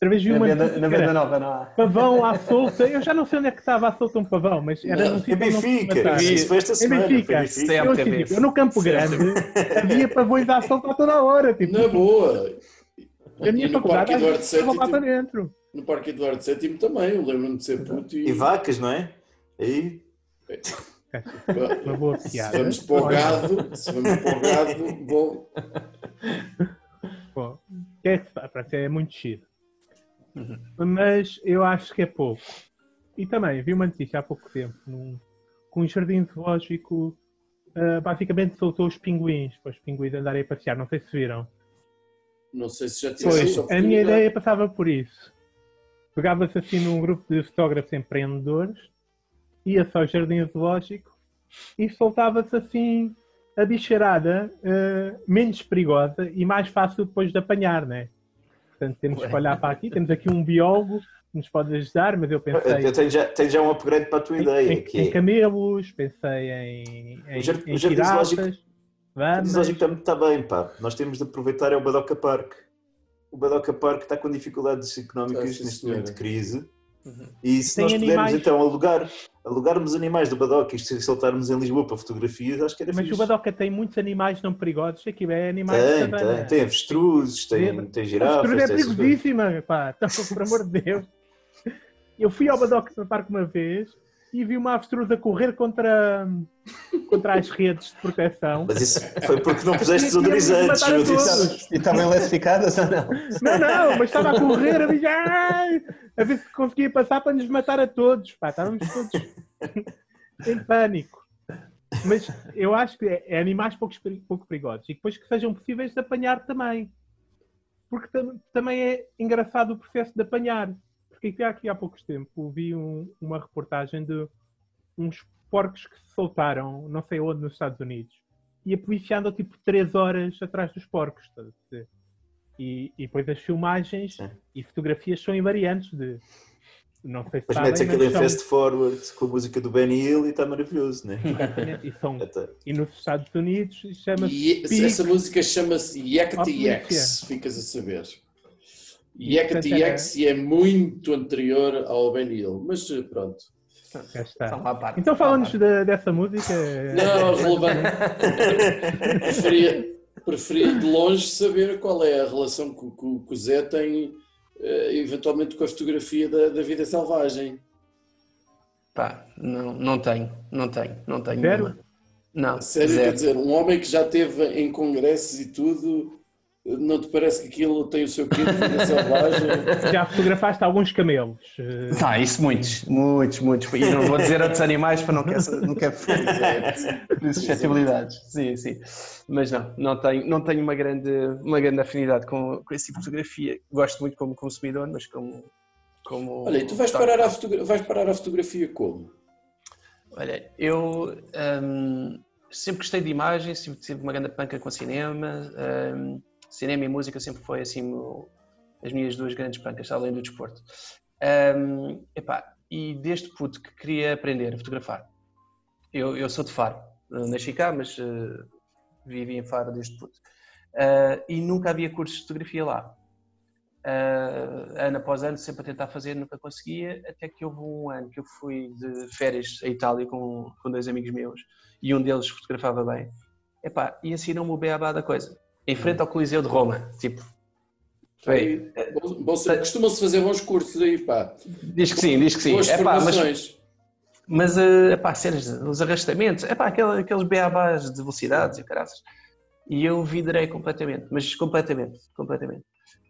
Outra vez vi Na uma venda, na venda nova não há. pavão à solta. Eu já não sei onde é que estava à solta um pavão, mas era Não, num Em Benfica, isso foi esta Em semana. Benfica. em Benfica. Sim. Eu, tipo, eu no Campo Grande havia pavões à solta a toda a hora. Tipo, Na boa. a minha no faculdade Parque Eduardo estava lá para dentro. no Parque Eduardo VII também, eu lembro-me de ser puto e... E vacas, não é? Aí, Uma boa Se piada. vamos para o gado, se vamos para o gado, bom, Bom, é, é muito Mas eu acho que é pouco. E também vi uma notícia há pouco tempo num, que um jardim zoológico ah, basicamente soltou os pinguins para os pinguins andarem a passear. Não sei se viram. não sei se já tive Pois, a minha ideia passava por isso. Pegava-se assim num grupo de fotógrafos empreendedores, ia-se ao jardim zoológico e soltava-se assim a bicharada eh, menos perigosa e mais fácil depois de apanhar, né? Portanto, temos que olhar para aqui. Temos aqui um biólogo que nos pode ajudar, mas eu pensei eu tenho já, tenho já um upgrade para a tua em, ideia. em- em é, camelos, pensei em, em, O jar- em o jardim zoológico- vamas. zoológico está, está bem, pá. Nós temos de aproveitar é o Badoca Park. O Badoca Park está com dificuldades económicas sim, neste momento de crise. E se Tem nós pudermos animais. então alugar, alugarmos animais do Badoca e soltarmos em Lisboa para fotografias, acho que era Mas fixe. o Badoca tem muitos animais não perigosos. Aqui é animais Tem, savana. tem, tem avestruzes, tem, tem A girafas, é tem essas coisas. perigosíssima, pá. Então, [LAUGHS] por amor de Deus. Eu fui ao Badoc no parque uma vez e vi uma avestruz a correr contra, contra as redes de proteção. Mas isso foi porque não puseste desodorizantes, todos. E estavam classificadas ou não? Não, não, mas estava a correr a ver, ai, a ver se conseguia passar para nos matar a todos. Pá, estávamos todos em pânico. Mas eu acho que é, é animais pouco, pouco perigosos e depois que sejam possíveis de apanhar também. Porque tam- também é engraçado o processo de apanhar. Porque aqui, aqui há poucos tempos vi um- uma reportagem de uns porcos que se soltaram, não sei onde, nos Estados Unidos. E a polícia andou tipo 3 horas atrás dos porcos. estás a perceber? E, e depois as filmagens Sim. e fotografias são invariantes de. Não sei se Mas sabem, metes aquilo em são- fast forward com a música do Benny Hill e está maravilhoso, né? Exatamente, e, são, Até- e nos Estados Unidos chama-se E essa música chama-se Yakety Yaks, ficas a saber. E, é- e é muito anterior ao Ben Hill, mas eh, pronto. Já está. São à parte. Então fala-nos de- dessa música. Não, relevante. [LAUGHS] preferia, preferia de longe saber qual é a relação que, o- que o- que o Zé tem, eh, eventualmente, com a fotografia da, da vida selvagem. Pá, não, não tenho, não tenho, não tenho Sério? nenhuma. Não, Sério, zero. quer dizer, um homem que já esteve em congressos e tudo, não te parece que aquilo tem o seu quê de selvagem? [LAUGHS] Já fotografaste alguns camelos. Tá, isso muitos, muitos, muitos. E não vou dizer outros animais para não quero, não quero de suscetibilidades. Sim, sim. Mas não, não tenho, não tenho uma, grande, uma grande afinidade com, com esse tipo de fotografia. Gosto muito como consumidor, mas como. como Olha, e tu vais parar, a fotogra- vais parar a fotografia como? Olha, eu hum, sempre gostei de imagens, sempre tive uma grande panca com cinema. hum, cinema e música sempre foi assim o- as minhas duas grandes pancas, além do desporto. Hum, epá, e desde puto que queria aprender a fotografar. Eu, eu sou de Faro, nasci cá, mas eh, vivi em Faro desde puto. Ah, e nunca havia cursos de fotografia lá. Ah, ano após ano, sempre a tentar fazer, nunca conseguia, até que houve um ano que eu fui de férias à Itália com, com dois amigos meus e um deles fotografava bem. Epá, e ensinou-me o beabá da coisa, em frente ao Coliseu de Roma. Tipo, saber. Costumam-se fazer bons cursos aí, pá. diz que sim, diz que sim. Boas Epá, mas formações. mas, eh, epá, cenas, os arrastamentos, epá, aquele- aqueles beabás de velocidades e caraças. E eu vidrei completamente, mas completamente, completamente.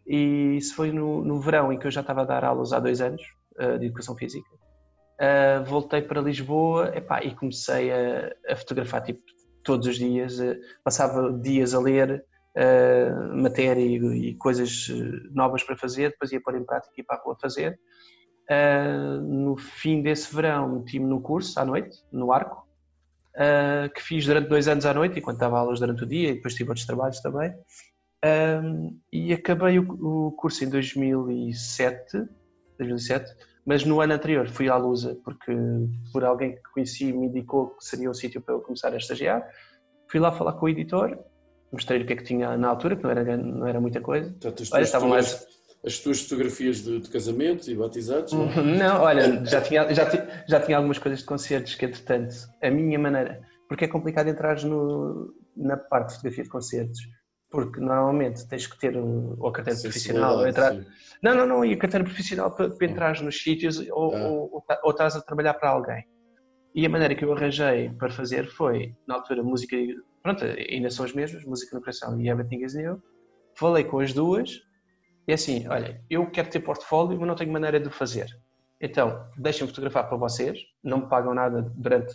E isso foi no, no verão em que eu já estava a dar aulas há dois anos eh, de Educação Física. Eh, voltei para Lisboa epá, e comecei a, a fotografar tipo, todos os dias. eh, passava dias a ler matéria e, e coisas eh, novas para fazer, depois ia pôr em prática e ir para a rua fazer. Uh, no fim desse verão meti-me no curso à noite, no Arco, uh, que fiz durante dois anos à noite, enquanto dava aulas durante o dia e depois tive outros trabalhos também. Um, e acabei o, o curso em 2007, 2007, mas no ano anterior fui à Lusa, porque por alguém que conheci me indicou que seria um sítio para eu começar a estagiar. Fui lá falar com o editor, mostrei-lhe o que é que tinha na altura, que não era, não era muita coisa. Portanto, as Olha, estavam fotografias- as tuas fotografias de, de casamentos e batizados, não? Não, olha, [LAUGHS] já tinha, já, já tinha algumas coisas de concertos que, entretanto, a minha maneira, porque é complicado entrar no, na parte de fotografia de concertos, porque normalmente tens que ter ou a carteira profissional, ou entrar, sim. não, não, não, e a carteira profissional para, para entrar nos sítios ou, Ah. ou, ou, tá- ou estás a trabalhar para alguém. E a maneira que eu arranjei para fazer foi, na altura, música, pronto, ainda são as mesmas, música no coração e Everything is New. Falei com as duas e assim, olha, eu quero ter portfólio, mas não tenho maneira de o fazer. Então, deixem-me fotografar para vocês, não me pagam nada durante,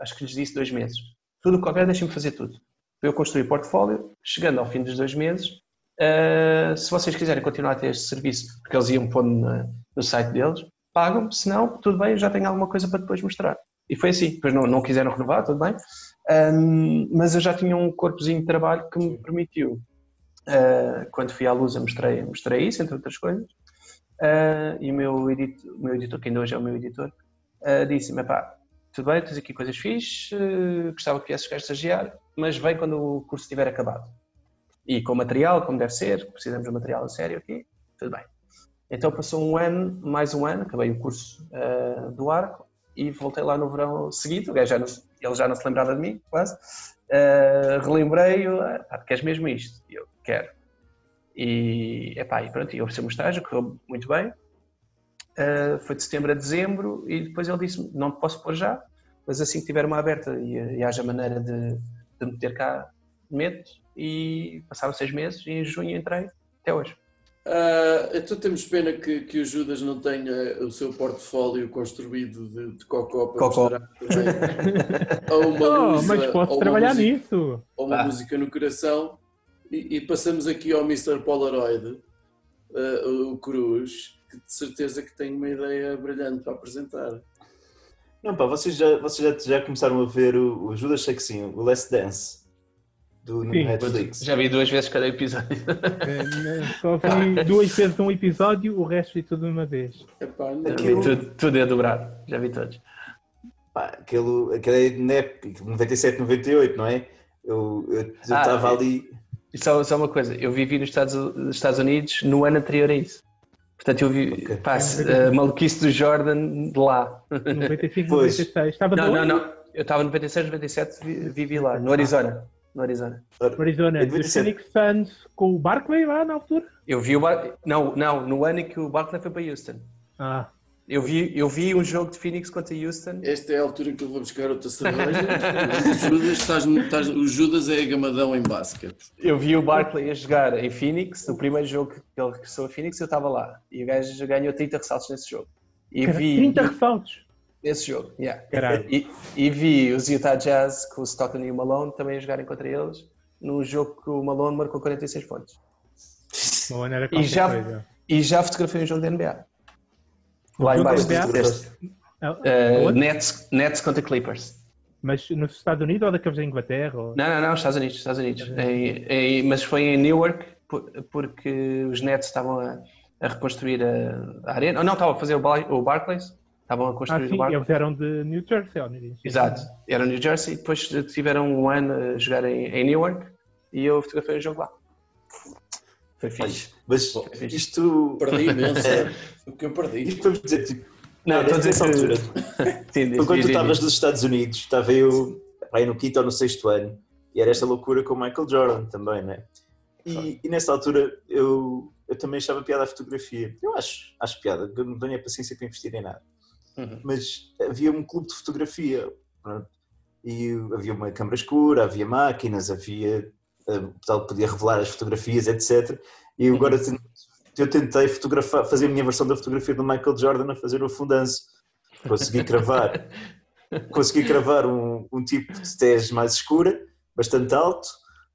acho que lhes disse dois meses. Tudo o que houver, deixem-me fazer tudo. Eu construir portfólio, chegando ao fim dos dois meses, Uh, se vocês quiserem continuar a ter este serviço, porque eles iam pôr no, no site deles, pagam-me, se não, tudo bem, já tenho alguma coisa para depois mostrar. E foi assim, depois não, não quiseram renovar, tudo bem, Um, mas eu já tinha um corpozinho de trabalho que me permitiu, uh, quando fui à Lusa mostrei, mostrei isso, entre outras coisas, Uh, e o meu, edito, o meu editor, que ainda hoje é o meu editor, uh, disse-me, pá, tudo bem, tens aqui coisas fixes, gostava que viesses cá estagiar, mas vem quando o curso estiver acabado. E com material, como deve ser, precisamos de material a sério aqui, tudo bem. Então passou um ano, mais um ano, acabei o curso do arco e voltei lá no verão seguinte, o gajo já não, ele já não se lembrava de mim, quase, uh, relembrei-o, ah, queres mesmo isto? E eu, quero. E, epá, e pronto, e ofereceu-me um estágio, correu muito bem, uh, foi de setembro a dezembro e depois ele disse não te posso pôr já, mas assim que tiver uma aberta e, e haja maneira de, de meter cá, meto e passaram seis meses e em junho entrei até hoje. Ah, então temos pena que, que o Judas não tenha o seu portfólio construído de, de cocó para Cocó. mostrar também. ou uma Oh, luz, mas ou posso uma trabalhar música, nisso. ou uma Ah. música no coração. E, e passamos aqui ao Mr. Polaroid, ah, o Cruz, que de certeza que tem uma ideia brilhante para apresentar. Não, pá, vocês já, vocês já, já começaram a ver o, o Judas sei que sim, o Last Dance do no Sim. Netflix. Já vi duas vezes cada episódio. Eh, [LAUGHS] Só vi duas vezes um episódio, o resto vi tudo de uma vez. Epá, não- Já Aquilo- vi tudo, tudo é dobrado, já vi todos. Pá, aquele, aquele é época, 97, 98, não é? Eu Ah, estava é. ali. E só, só uma coisa, eu vivi nos Estados, nos Estados Unidos no ano anterior a isso. Portanto, eu vi Ok. pá, a maluquice do Jordan de lá. 95, Pois. 96. Estava Não, não, não. Eu estava no 96, 97, vi- vivi lá, no Arizona. No Arizona. No Arizona, Em dos 97. Phoenix Suns com o Barkley lá na altura? Eu vi o Bar... Não, não, no ano em que o Barkley foi para Houston. Ah, Eu vi, eu vi um jogo de Phoenix contra Houston. Esta é a altura em que eu vou buscar outra cerveja. [LAUGHS] o, Judas, estás, estás, o Judas é gamadão em basquete. Eu vi o Barkley a jogar em Phoenix, o primeiro jogo que ele regressou a Phoenix, eu estava lá. E o gajo ganhou 30 ressaltos nesse jogo. E Cara, vi 30 ressaltos. Esse jogo, yeah. Caralho. E, e vi os Utah Jazz com o Stockton e o Malone também a jogarem contra eles, num jogo que o Malone marcou 46 pontos. Uma maneira E já, coisa. e já fotografei um jogo da NBA. Lá em jogo baixo da NBA? deste. Ah, Uh? Nets, Nets contra Clippers. Mas nos Estados Unidos ou daqueles da Inglaterra? Ou... Não, não, não, Estados Unidos, Estados Unidos. Em- em- mas foi em Newark, por- porque os Nets estavam a, a reconstruir a, a arena. Ou não, estavam a fazer o, Bar- o Barclays. Estavam a Ah, construir sim, o Barclays. eles eram de New Jersey. ou New Exato, era New Jersey. Depois tiveram um ano a jogar em, em Newark e eu fotografei o jogo lá. Foi fixe. Mas fixe. isto, Perdi imenso. [LAUGHS] o que eu perdi. isto vamos dizer, tipo, Não, estou a dizer altura, [LAUGHS] Sim, diz, Foi quando tu estavas nos Estados Unidos, estava eu aí no quinto ou no sexto ano, e era esta loucura com o Michael Jordan também, né? E, e nessa altura eu, eu também achava piada a fotografia. Eu acho, acho piada, eu não tenho a paciência para investir em nada. Uhum. Mas havia um clube de fotografia, pronto, e havia uma câmara escura, havia máquinas, havia. eh, O pessoal podia revelar as fotografias, etc. E agora ten- eu tentei fotografar, fazer a minha versão da fotografia do Michael Jordan a fazer o afundanço. Consegui cravar [LAUGHS] consegui cravar um, um tipo de tez mais escura, bastante alto,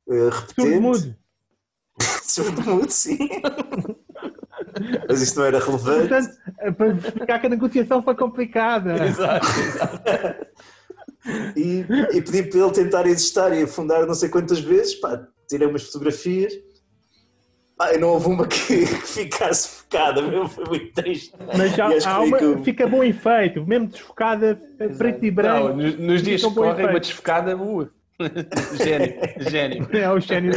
eh, repetente. Surdo-mudo. Surdo-mudo, [LAUGHS] sim. [LAUGHS] Mas isto não era relevante. Portanto, eh, para explicar que a negociação foi complicada. [LAUGHS] Exato, exato. E, e pedi para ele tentar existir e afundar não sei quantas vezes. Pá, tirei umas fotografias. Pá, e não houve uma que, que ficasse focada, meu, foi muito triste. Mas já há uma, que fica bom efeito, mesmo desfocada, preto e branco. Não, nos, nos dias que correm, uma desfocada, uh. [LAUGHS] gênio, gênio. É o gênio.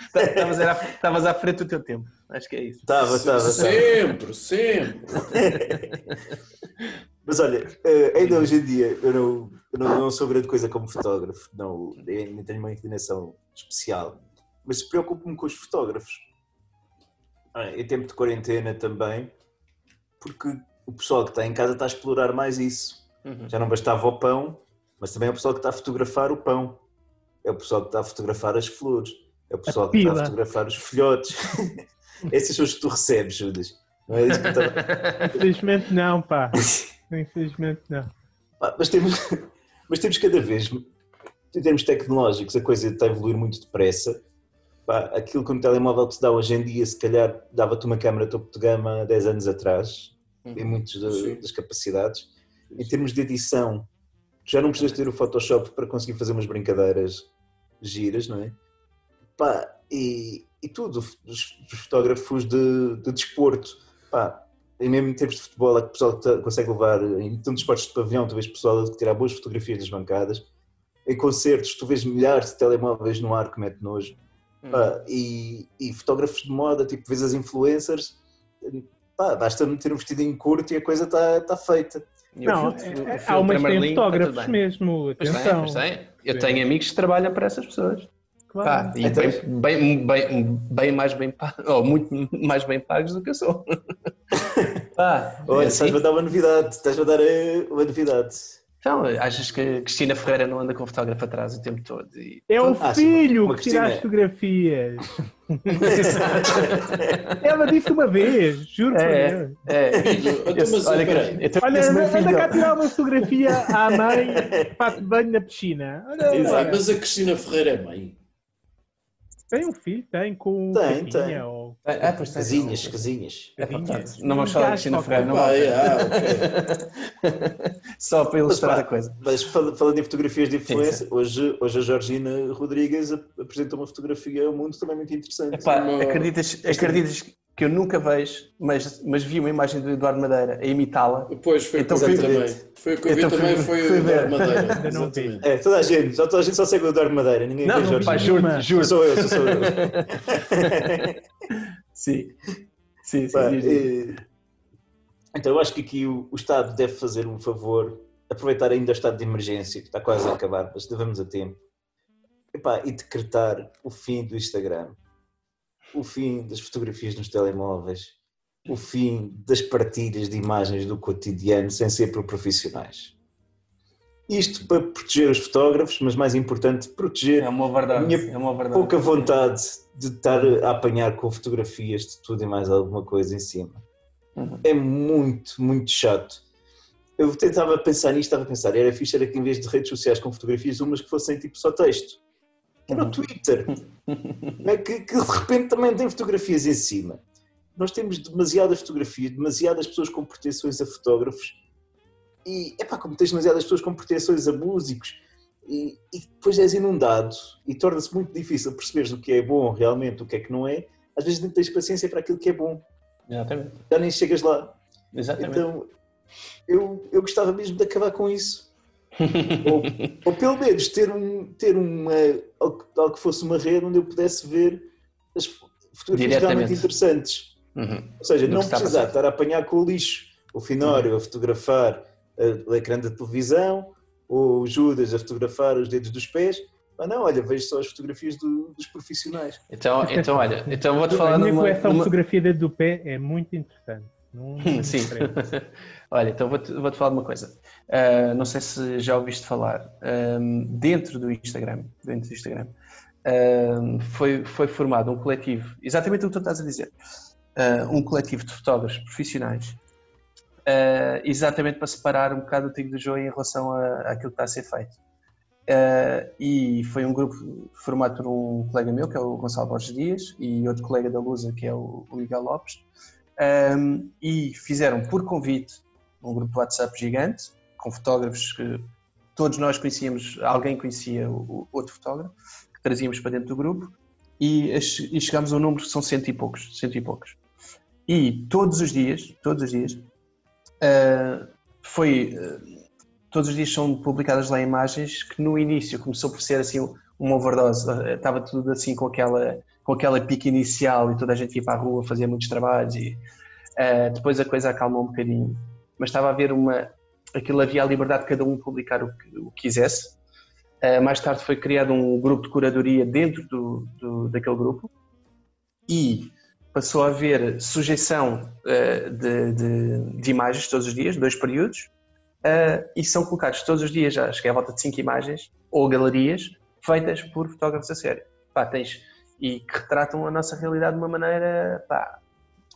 Estavas à- Estavas à frente do teu tempo. Acho que é isso. Estava, estava. Sempre, sempre. [LAUGHS] Mas olha, eh, ainda hoje em dia eu não, eu não, não sou grande coisa como fotógrafo, não, nem tenho uma inclinação especial, mas preocupo-me com os fotógrafos. Ah, Em tempo de quarentena também, porque o pessoal que está em casa está a explorar mais isso. Uhum. Já não bastava o pão, mas também é o pessoal que está a fotografar o pão, é o pessoal que está a fotografar as flores, é o pessoal que está a pila. fotografar os filhotes. [LAUGHS] Essas são as que tu recebes, Judas. Não é isso que estava- Infelizmente não, pá. Infelizmente não. Mas temos, mas temos cada vez, em termos tecnológicos, a coisa está a evoluir muito depressa. Pá, aquilo que um telemóvel te dá hoje em dia, se calhar dava-te uma câmera topo de gama há 10 anos atrás, em muitas das capacidades. Em termos de edição, já não precisas ter o Photoshop para conseguir fazer umas brincadeiras giras, não é? Pá, e, e tudo, os, os fotógrafos de, de desporto, pá, e mesmo em termos de futebol, é que o pessoal consegue levar, em tantos esportes de pavilhão, tu vês pessoal a tirar boas fotografias das bancadas. Em concertos, tu vês milhares de telemóveis no ar que mete nojo. Pá, e, e fotógrafos de moda, tipo, vês as influencers, pá, basta meter um vestidinho curto e a coisa está tá feita. Não, o- é- o é- há umas têm tudo fotógrafos mesmo. Pois tem, Atenção. pois tem. Eu tenho amigos que trabalham para essas pessoas. Claro. Pá, e Então- bem, bem, bem, bem mais bem pagos, [LAUGHS] ou muito mais bem pagos do que eu sou. [LAUGHS] Pá, Olha, é assim. estás-me a dar uma novidade, estás-me a dar eh, uma novidade. Então, achas que a Cristina Ferreira não anda com fotógrafo atrás o tempo todo? E- É o Ah, filho uma que tira as fotografias. [LAUGHS] Ela disse uma vez, juro por É, Deus. é. Olha, eu Olha, anda, cá tirar uma fotografia à mãe, [LAUGHS] faço banho na piscina. Olha, Exato. Mas a Cristina Ferreira é mãe. Tem um filho, tem com Tem, tem. ou pois tem. Casinhas, casinhas. É, pronto. Não vamos falar da Cristina Ferreira, não é, ah, ok. [LAUGHS] Só para ilustrar pá, a coisa. Mas fal- falando em fotografias de influência, hoje, hoje a Georgina Rodrigues ap- apresentou uma fotografia ao mundo também muito interessante. Epá, Uma- acreditas, acreditas que eu nunca vejo, mas, mas vi uma imagem do Eduardo Madeira a imitá-la? Pois foi o que Então eu vi também. Foi o que eu vi Então também, foi fui o. Eduardo Madeira. Não vi. É, toda a gente, só toda a gente só segue o Eduardo Madeira, ninguém Não, não, pá, Georgina. juro, juro. Sou eu, sou, sou eu. [LAUGHS] Sim. Sim, sim. Pá, diz. eh, Então eu acho que aqui o, o Estado deve fazer um favor, aproveitar ainda o estado de emergência, que está quase a acabar, mas devemos a tempo, Epá, e decretar o fim do Instagram, o fim das fotografias nos telemóveis, o fim das partilhas de imagens do cotidiano sem ser por profissionais. Isto para proteger os fotógrafos, mas mais importante, proteger É verdade. A minha é pouca vontade de estar a apanhar com fotografias de tudo e mais alguma coisa em cima. Uhum. É muito, muito chato. Eu tentava pensar nisto, estava a pensar, era fixe era que em vez de redes sociais com fotografias, umas que fossem tipo só texto. Era o Twitter. Não é? que, que de repente também tem fotografias em cima. Nós temos demasiadas fotografias, demasiadas pessoas com pretensões a fotógrafos e, epá, como tens demasiadas pessoas com pretensões a músicos e, e depois és inundado e torna-se muito difícil perceberes o que é bom realmente, o que é que não é, às vezes não tens paciência para aquilo que é bom, Exatamente. já nem chegas lá. Exatamente. Então eu, eu gostava mesmo de acabar com isso. Ou, ou pelo menos ter, um, ter uma, algo, que- fosse uma rede onde eu pudesse ver as fotografias realmente interessantes. Uhum. Ou seja, Do não a precisar estar a apanhar com o lixo o Finório a fotografar eh, o ecrã da televisão ou o Judas a fotografar os dedos dos pés. Mas não, olha, vejo só as fotografias do- dos profissionais. Então, então, olha, [LAUGHS] então vou-te A falar minha numa, coleção de numa- fotografia dentro do pé é muito interessante. [LAUGHS] Sim. [LAUGHS] Olha, então vou-te vou-te falar de uma coisa. Ah, não sei se já ouviste falar. Ahm, dentro do Instagram, dentro do Instagram, ahm, foi, foi formado um coletivo, exatamente o que tu estás a dizer, ah, um coletivo de fotógrafos profissionais, ah, exatamente para separar um bocado o trigo do joio em relação a, àquilo que está a ser feito. E foi um grupo formado por um colega meu, que é o Gonçalo Borges Dias, e outro colega da Lusa, que é o, o Miguel Lopes, um, e fizeram por convite um grupo de WhatsApp gigante, com fotógrafos que todos nós conhecíamos, alguém conhecia o, outro fotógrafo, que trazíamos para dentro do grupo, e, e chegámos a um número que são cento e poucos, cento e poucos. E todos os dias, todos os dias, ah, foi, ah, todos os dias são publicadas lá imagens que no início começou por ser assim uma overdose, ah, estava tudo assim com aquela, com aquela pique inicial e toda a gente ia para a rua fazer muitos trabalhos e ah, depois a coisa acalmou um bocadinho, mas estava a haver uma, aquilo havia a liberdade de cada um publicar o que, o que quisesse. Ah, mais tarde foi criado um grupo de curadoria dentro do, do- daquele grupo e passou a haver sujeição ah, de, de- de imagens todos os dias, dois períodos, ah, e são colocados todos os dias, acho que é à volta de cinco imagens, ou galerias, feitas por fotógrafos a sério. Pá, tens, e que retratam a nossa realidade de uma maneira, pá,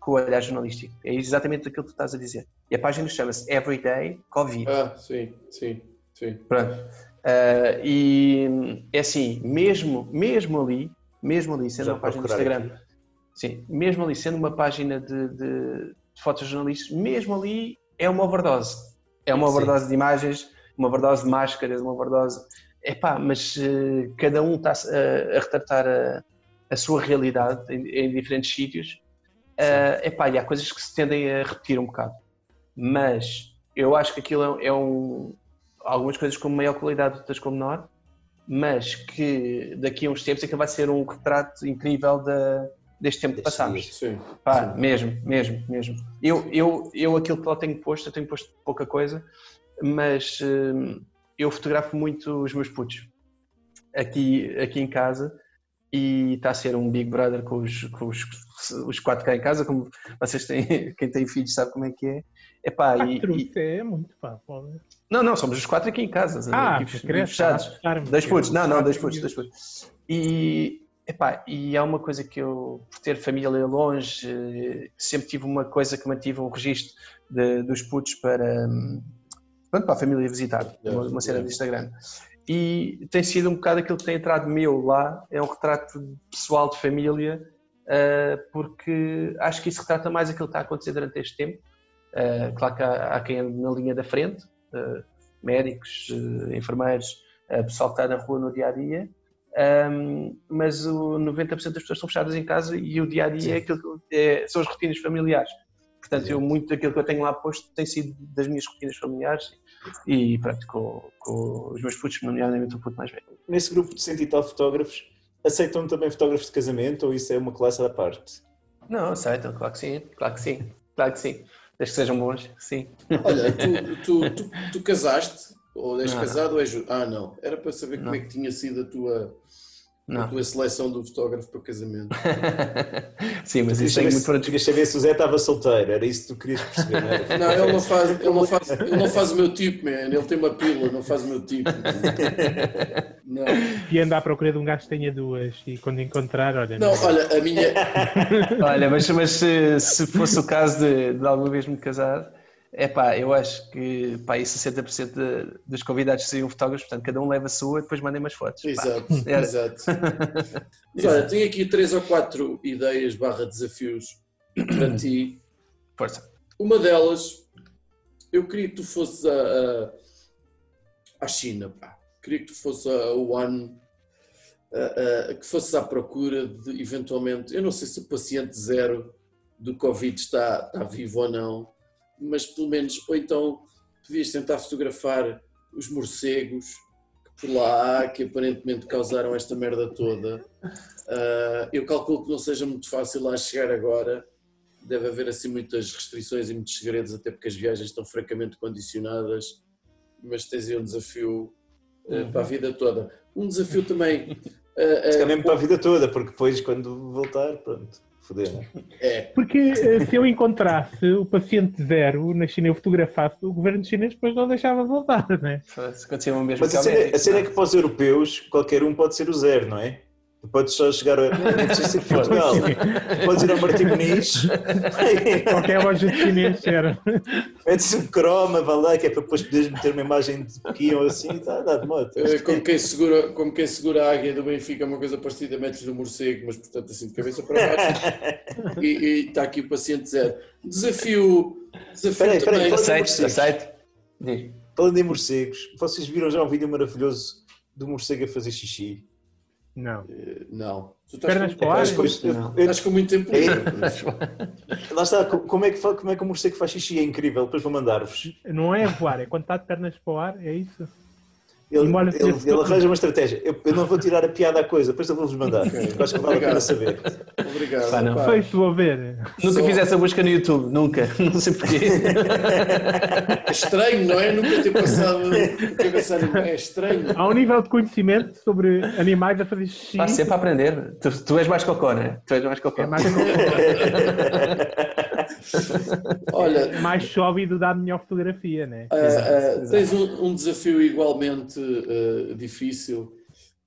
com o olhar jornalístico. É exatamente aquilo que tu estás a dizer. E a página chama-se Everyday Covid. Ah, sim, sim, sim. Pronto. Ah, e é assim, mesmo, mesmo ali, mesmo ali, sendo Já uma página de procurar Instagram, sim, mesmo ali sendo uma página de, de, de fotojornalistas, mesmo ali é uma overdose. É uma Sim. overdose de imagens, uma overdose de máscaras, uma overdose. Epá, mas eh, cada um está a, a retratar a, a sua realidade em, em diferentes sítios. Ah, epá, e há coisas que se tendem a repetir um bocado. Mas eu acho que aquilo é, é um. Algumas coisas com maior qualidade, outras com menor, mas que daqui a uns tempos aquilo vai ser um retrato incrível da, deste tempo que passámos. Sim. Pá, Sim. mesmo, mesmo, mesmo. Eu, eu, eu aquilo que lá tenho posto, eu tenho posto pouca coisa, mas hum, eu fotografo muito os meus putos aqui, aqui em casa e está a ser um Big Brother com os, com os, os quatro cá em casa, como vocês têm, [LAUGHS] quem tem filhos sabe como é que é. Epá, e, Quatro, e- é muito pá. pode. não, não, somos os quatro aqui em casa, Ah, aqui queria fechados. assustar-me. Dois putos, não, não, dois putos, dois putos. E, epá, e há uma coisa que eu, por ter família longe, eh, sempre tive uma coisa que mantive um registro de- dos putos para, hum, pronto, para a família visitar, uma, uma cena de Instagram. E tem sido um bocado aquilo que tem entrado meu lá, é um retrato pessoal de família, porque acho que isso retrata mais aquilo que está a acontecer durante este tempo. Eh, claro que há, há quem ande na linha da frente, eh, médicos, enfermeiros, pessoal que está na rua no dia a dia, mas o 90% das pessoas estão fechadas em casa e o dia a dia é aquilo que- é- são as rotinas familiares. Portanto, eu, muito daquilo que eu tenho lá posto tem sido das minhas rotinas familiares e pronto, com, com os meus putos, nomeadamente o puto mais velho. Nesse grupo de cento e tal fotógrafos, aceitam também fotógrafos de casamento ou isso é uma classe à parte? Não, aceitam, claro que sim, claro que sim, claro que sim. Desde que sejam bons, sim. Olha, tu, tu, [LAUGHS] tu, tu casaste? Ou és Não, casado ou és. Ah, não. Era para saber como Não. é que tinha sido a tua, a Não. tua seleção do fotógrafo para casamento. [LAUGHS] Sim, mas isso tem saber, muito para querias saber se o Zé estava solteiro, era isso que tu querias perceber, não? [LAUGHS] Não, ele não faz, ele não faz, [LAUGHS] ele não faz o meu tipo, man. Ele tem uma pila, não faz o meu tipo. Não, E anda à procura de um gajo que tenha duas e quando encontrar, olha. não olha, a minha. Olha, mas, mas se, se fosse o caso de, de alguma vez me casar, é pá, eu acho que pá, aí 60% de- dos convidados seriam fotógrafos, portanto, cada um leva a sua e depois mandem umas fotos. Exato, [LAUGHS] Era. exato. [LAUGHS] Olha, tenho aqui três ou quatro ideias barra desafios para ti. Força. Uma delas, eu queria que tu fosses a, a, à China, pá. Queria que tu fosses a Wuhan, a- a- que fosses à procura de, eventualmente, eu não sei se o paciente zero do Covid está, está vivo ou não, mas pelo menos, ou então podias tentar fotografar os morcegos que por lá há, que aparentemente causaram esta merda toda. Ah, eu calculo que não seja muito fácil lá chegar agora, deve haver assim muitas restrições e muitos segredos, até porque as viagens estão francamente condicionadas, mas tens aí um desafio eh, para a vida toda. Um desafio também. é eh, mesmo para a vida toda, porque depois, quando voltar, pronto, foder. é, Porque eh, se eu encontrasse o paciente zero na China e eu fotografasse, o governo chinês depois não deixava voltar, né? Se acontecia o mesmo Mas a cena, a cena é não. que para os europeus, qualquer um pode ser o zero, não é? Podes só chegar a. Não precisa ser Portugal. Podes ir ao Martim Muniz, [LAUGHS] Qualquer loja de chinês era. metes um croma, vai lá, que é para depois poderes meter uma imagem de Pequim ou assim, está dá de moto. eh, como, quem segura, como quem segura a águia do Benfica, uma coisa parecida, metes no morcego, mas portanto assim de cabeça para baixo. [LAUGHS] e, e está aqui o paciente zero. Desafio. desafio Espera aí, espera aí, também. Aceito, aceito. Falando em morcegos, vocês viram já um vídeo maravilhoso do morcego a fazer xixi? Não. Eh, Não. Tu estás Pernas com, para o ar? estás com- Eu- estás com muito tempo. [LAUGHS] Lá está, co- como é, que, como é que o morcego faz xixi? É incrível, depois vou mandar-vos. Não é voar, é quando está de pernas para o ar, é isso? Ele, ele, ele todo. arranja uma estratégia. Eu, eu não vou tirar a piada à coisa, depois eu vou-vos mandar. Acho que vale a pena saber. Obrigado. Pá, não. Foi se vou ver. Nunca Só- fiz essa busca no YouTube, nunca. [LAUGHS] Não sei porquê. É [LAUGHS] estranho, não é? Nunca ter passado a. É estranho. Há um nível de conhecimento sobre animais a fazer xixi. Está sempre a aprender. Tu, tu és mais cocó, não é? Tu és mais cocó. É mais, [LAUGHS] Olha, mais sólido dá melhor fotografia, né? ah, exato. tens um, um desafio igualmente ah, difícil,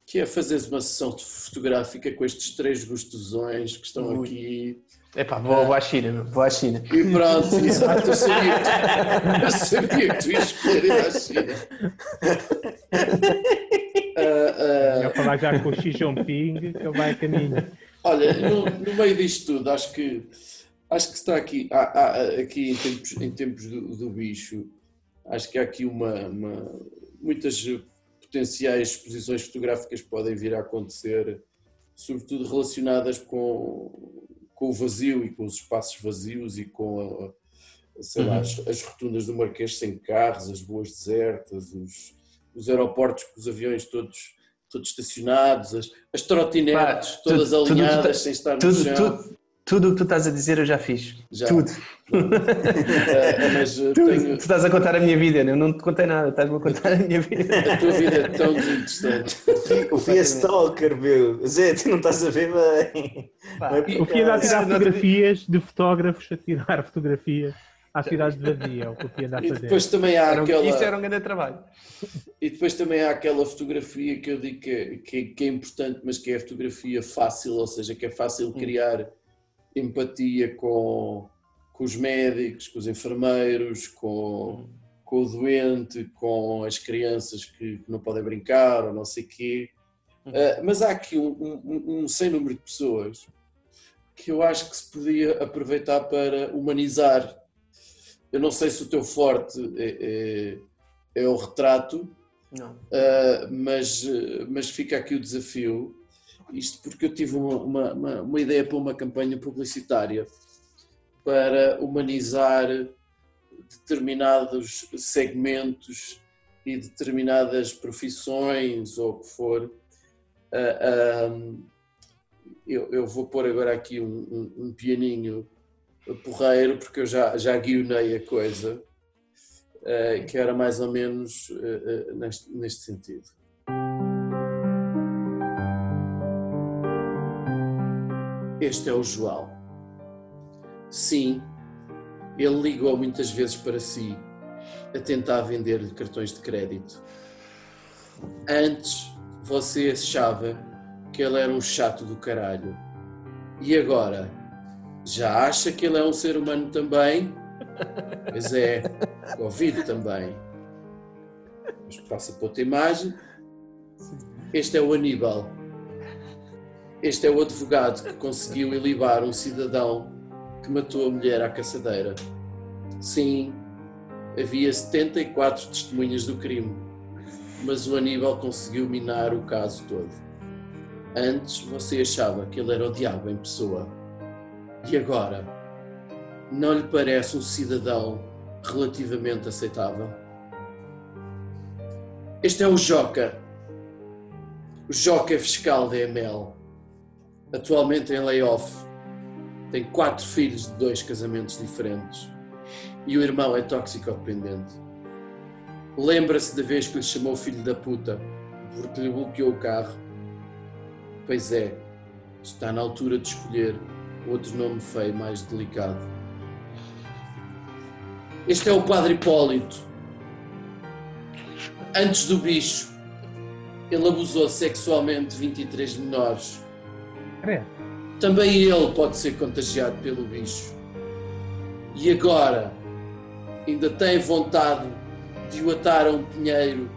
que é fazeres uma sessão fotográfica com estes três gostosões que estão Ui. aqui. Epá, vou, vou à China, vou à China. E pronto, [LAUGHS] exato, eu sabia que tu, eu sabia que tu ias escolher ir à China. Ah, ah, Melhor falar já com o Xi Jinping, que ele vai a caminho. Olha, no, no meio disto tudo, acho que acho que está aqui, há- há- aqui em tempos, em tempos do, do bicho, acho que há aqui uma, uma- muitas potenciais exposições fotográficas que podem vir a acontecer, sobretudo relacionadas com, com o vazio e com os espaços vazios e com a- lá, as, as rotundas do Marquês sem carros, as ruas desertas, os, os aeroportos com os aviões todos, todos estacionados, as, as trotinetes todas alinhadas tudo- sem estar no Tudo, chão. tudo, tudo o que tu estás a dizer eu já fiz. Já. Tudo. Eh, mas [LAUGHS] eh, Tudo. tenho, Tu estás a contar a minha vida, eu não te contei nada, estás-me a contar a minha vida. [LAUGHS] a tua vida é tão desinteressante. O Fia Stalker, meu. Zé, tu não estás a ver bem. É O Fia anda a tirar fotografias de fotógrafos a tirar fotografias à cidade vazia, é o que o Fia anda a E fazer. depois também há Era um- aquela. Isso era um grande trabalho. E depois também há aquela fotografia que eu digo que é, que, é- que é importante, mas que é a fotografia fácil, ou seja, que é fácil criar empatia com, com os médicos, com os enfermeiros, com, com o doente, com as crianças que, que não podem brincar ou não sei quê. Ah, mas há aqui um, um, um sem número de pessoas que eu acho que se podia aproveitar para humanizar. Eu não sei se o teu forte é- é- é o retrato, Não. Uh, mas, uh, mas fica aqui o desafio. Isto porque eu tive uma, uma, uma- ideia para uma campanha publicitária para humanizar determinados segmentos e determinadas profissões ou o que for. Uh, um, eu, eu vou pôr agora aqui um, um- um pianinho porreiro, porque eu já, já guionei a coisa. Uh, que era mais ou menos neste, neste sentido. Este é o João. Sim, ele ligou muitas vezes para si a tentar vender-lhe cartões de crédito. Antes você achava que ele era um chato do caralho. E agora? Já acha que ele é um ser humano também? Pois é, Covid também. Mas passa para outra imagem. Este é o Aníbal. Este é o advogado que conseguiu ilibar um cidadão que matou a mulher à caçadeira. Sim, havia 74 testemunhas do crime, mas o Aníbal conseguiu minar o caso todo. Antes você achava que ele era o diabo em pessoa. E agora? Não lhe parece um cidadão relativamente aceitável? Este é o Joca. O Joca fiscal da EML. Atualmente em layoff. Tem quatro filhos de dois casamentos diferentes. E o irmão é toxicodependente. Lembra-se da vez que lhe chamou filho da puta porque lhe bloqueou o carro? Pois é, está na altura de escolher outro nome feio mais delicado. Este é o Padre Hipólito. Antes do bicho, ele abusou sexualmente de 23 menores. Também ele pode ser contagiado pelo bicho. E agora, ainda tem vontade de o atar a um pinheiro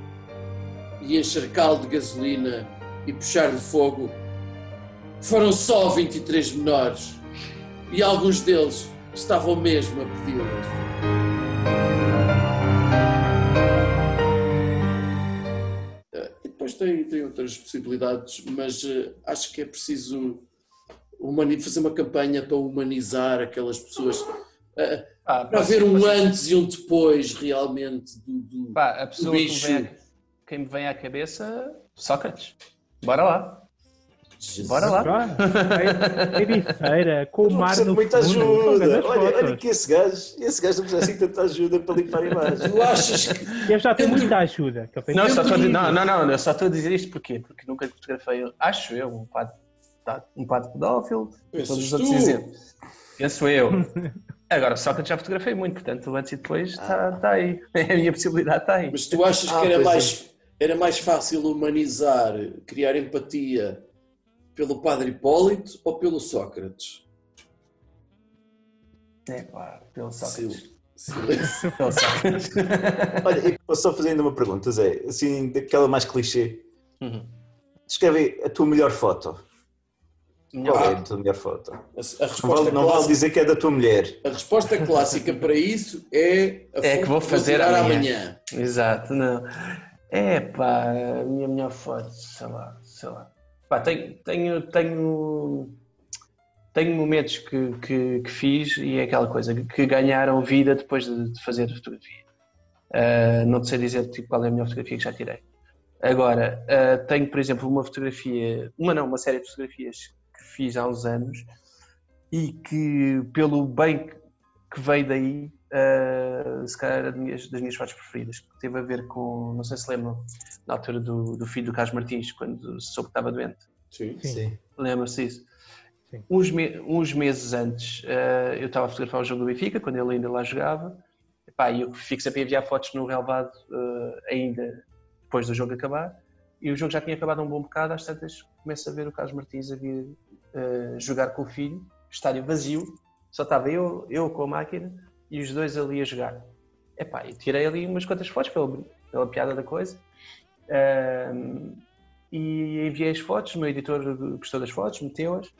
e encharcá-lo de gasolina e puxar-lhe fogo? Foram só 23 menores e alguns deles estavam mesmo a pedi-las. Tem, tem outras possibilidades, mas eh, acho que é preciso fazer uma campanha para humanizar aquelas pessoas, eh, Pá, para haver um antes e um depois realmente do, do- Pá, a pessoa que me bicho. vem à, quem me vem à cabeça, Sócrates. Bora lá. Jesus. Bora lá. É feira, com o mar no muita fundo. ajuda. Olha, olha que esse gajo, esse gajo não precisa assim de tanta ajuda para limpar a imagem. Tu achas que Ele já tem Dentro- muita ajuda. Que Não, eu só estou a dizer- muito não, não, não, eu só estou a dizer isto porquê? Porque nunca fotografei, acho eu, um padre, um padre pedófilo, todos os outros dizem. Penso eu. Agora, só que eu já fotografei muito, portanto, antes e depois está tá aí. [LAUGHS] A minha possibilidade está aí. Mas tu achas Ah, que era é. mais, era mais fácil humanizar, criar empatia pelo Padre Hipólito ou pelo Sócrates? É pá, pelo Sócrates. Sil- [LAUGHS] Pelo Sócrates. [LAUGHS] Olha, eu posso só fazer ainda uma pergunta, Zé, assim, daquela mais clichê. Uhum. Descreve a tua melhor foto. Minha Qual é Ah. a tua melhor foto? A, a Não vale, não vale dizer que é da tua mulher. a resposta clássica para isso é a É que vou fazer tirar amanhã. Exato, não. É pá, a minha melhor foto, sei lá, sei lá. Pá, tenho, tenho, tenho, tenho momentos que, que, que fiz e é aquela coisa, que ganharam vida depois de, de fazer fotografia. Ah, não sei dizer tipo, qual é a melhor fotografia que já tirei. Agora, ah, tenho, por exemplo, uma fotografia, uma não, uma série de fotografias que fiz há uns anos e que, pelo bem que veio daí, uh, se calhar era das minhas, das minhas fotos preferidas, que teve a ver com, não sei se lembram, na altura do, do filho do Carlos Martins, quando se soube que estava doente. Sim. Sim. Lembra-se disso? Sim. Uns, me- uns meses antes, uh, eu estava a fotografar o jogo do Benfica, quando ele ainda lá jogava, e eu fico sempre a enviar fotos no relevado uh, ainda depois do jogo acabar, e o jogo já tinha acabado um bom bocado, às tantas começo a ver o Carlos Martins a vir uh, jogar com o filho, estádio vazio, só estava eu, eu com a máquina e os dois ali a jogar. Epá, e tirei ali umas quantas fotos pela, pela piada da coisa. Ahm, e enviei as fotos, o meu editor gostou das fotos, meteu-as.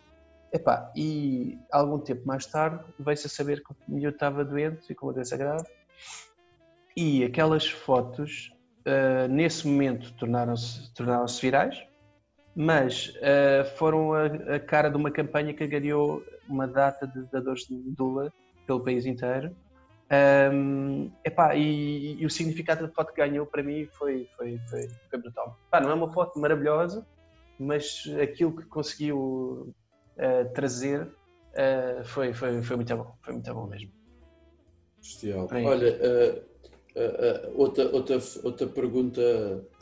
Epá, e algum tempo mais tarde veio-se a saber que o miúdo estava doente e com uma doença grave. E aquelas fotos, ah, nesse momento, tornaram-se tornaram virais, mas ah, foram a, a cara de uma campanha que agariou uma data de dadores de medula pelo país inteiro. Um, epá, e, e o significado da foto que ganhou para mim foi, foi, foi, foi brutal. Epá, não é uma foto maravilhosa, mas aquilo que conseguiu uh, trazer uh, foi, foi, foi muito bom. Foi muito bom mesmo. Bestial. Olha, uh, outra, outra, outra pergunta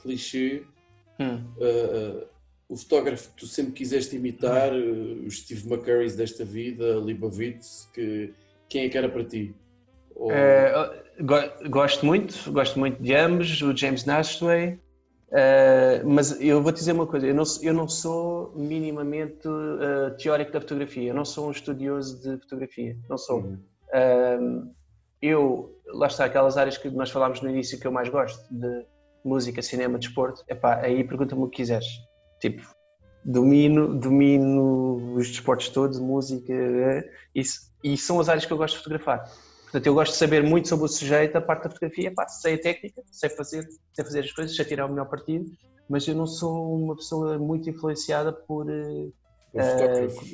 clichê. Hum. O fotógrafo que tu sempre quiseste imitar, o Steve McCurry desta vida, Libovitz, que quem é que era para ti? Ou- go- gosto muito, gosto muito de ambos, o James Nashway, eh, mas eu vou te dizer uma coisa, eu não, sou- eu não sou minimamente eh, teórico da fotografia, eu não sou um estudioso de fotografia, não sou. Uhum. Um, eu, lá está, aquelas áreas que nós falámos no início que eu mais gosto, de música, cinema, desporto, epá, aí pergunta-me o que quiseres. Tipo, domino, domino os desportos todos, música, eh, isso, e são as áreas que eu gosto de fotografar. Portanto, eu gosto de saber muito sobre o sujeito, a parte da fotografia, epá, sei a técnica, sei fazer, sei fazer as coisas, sei tirar o melhor partido, mas eu não sou uma pessoa muito influenciada por, eh, fotógrafos.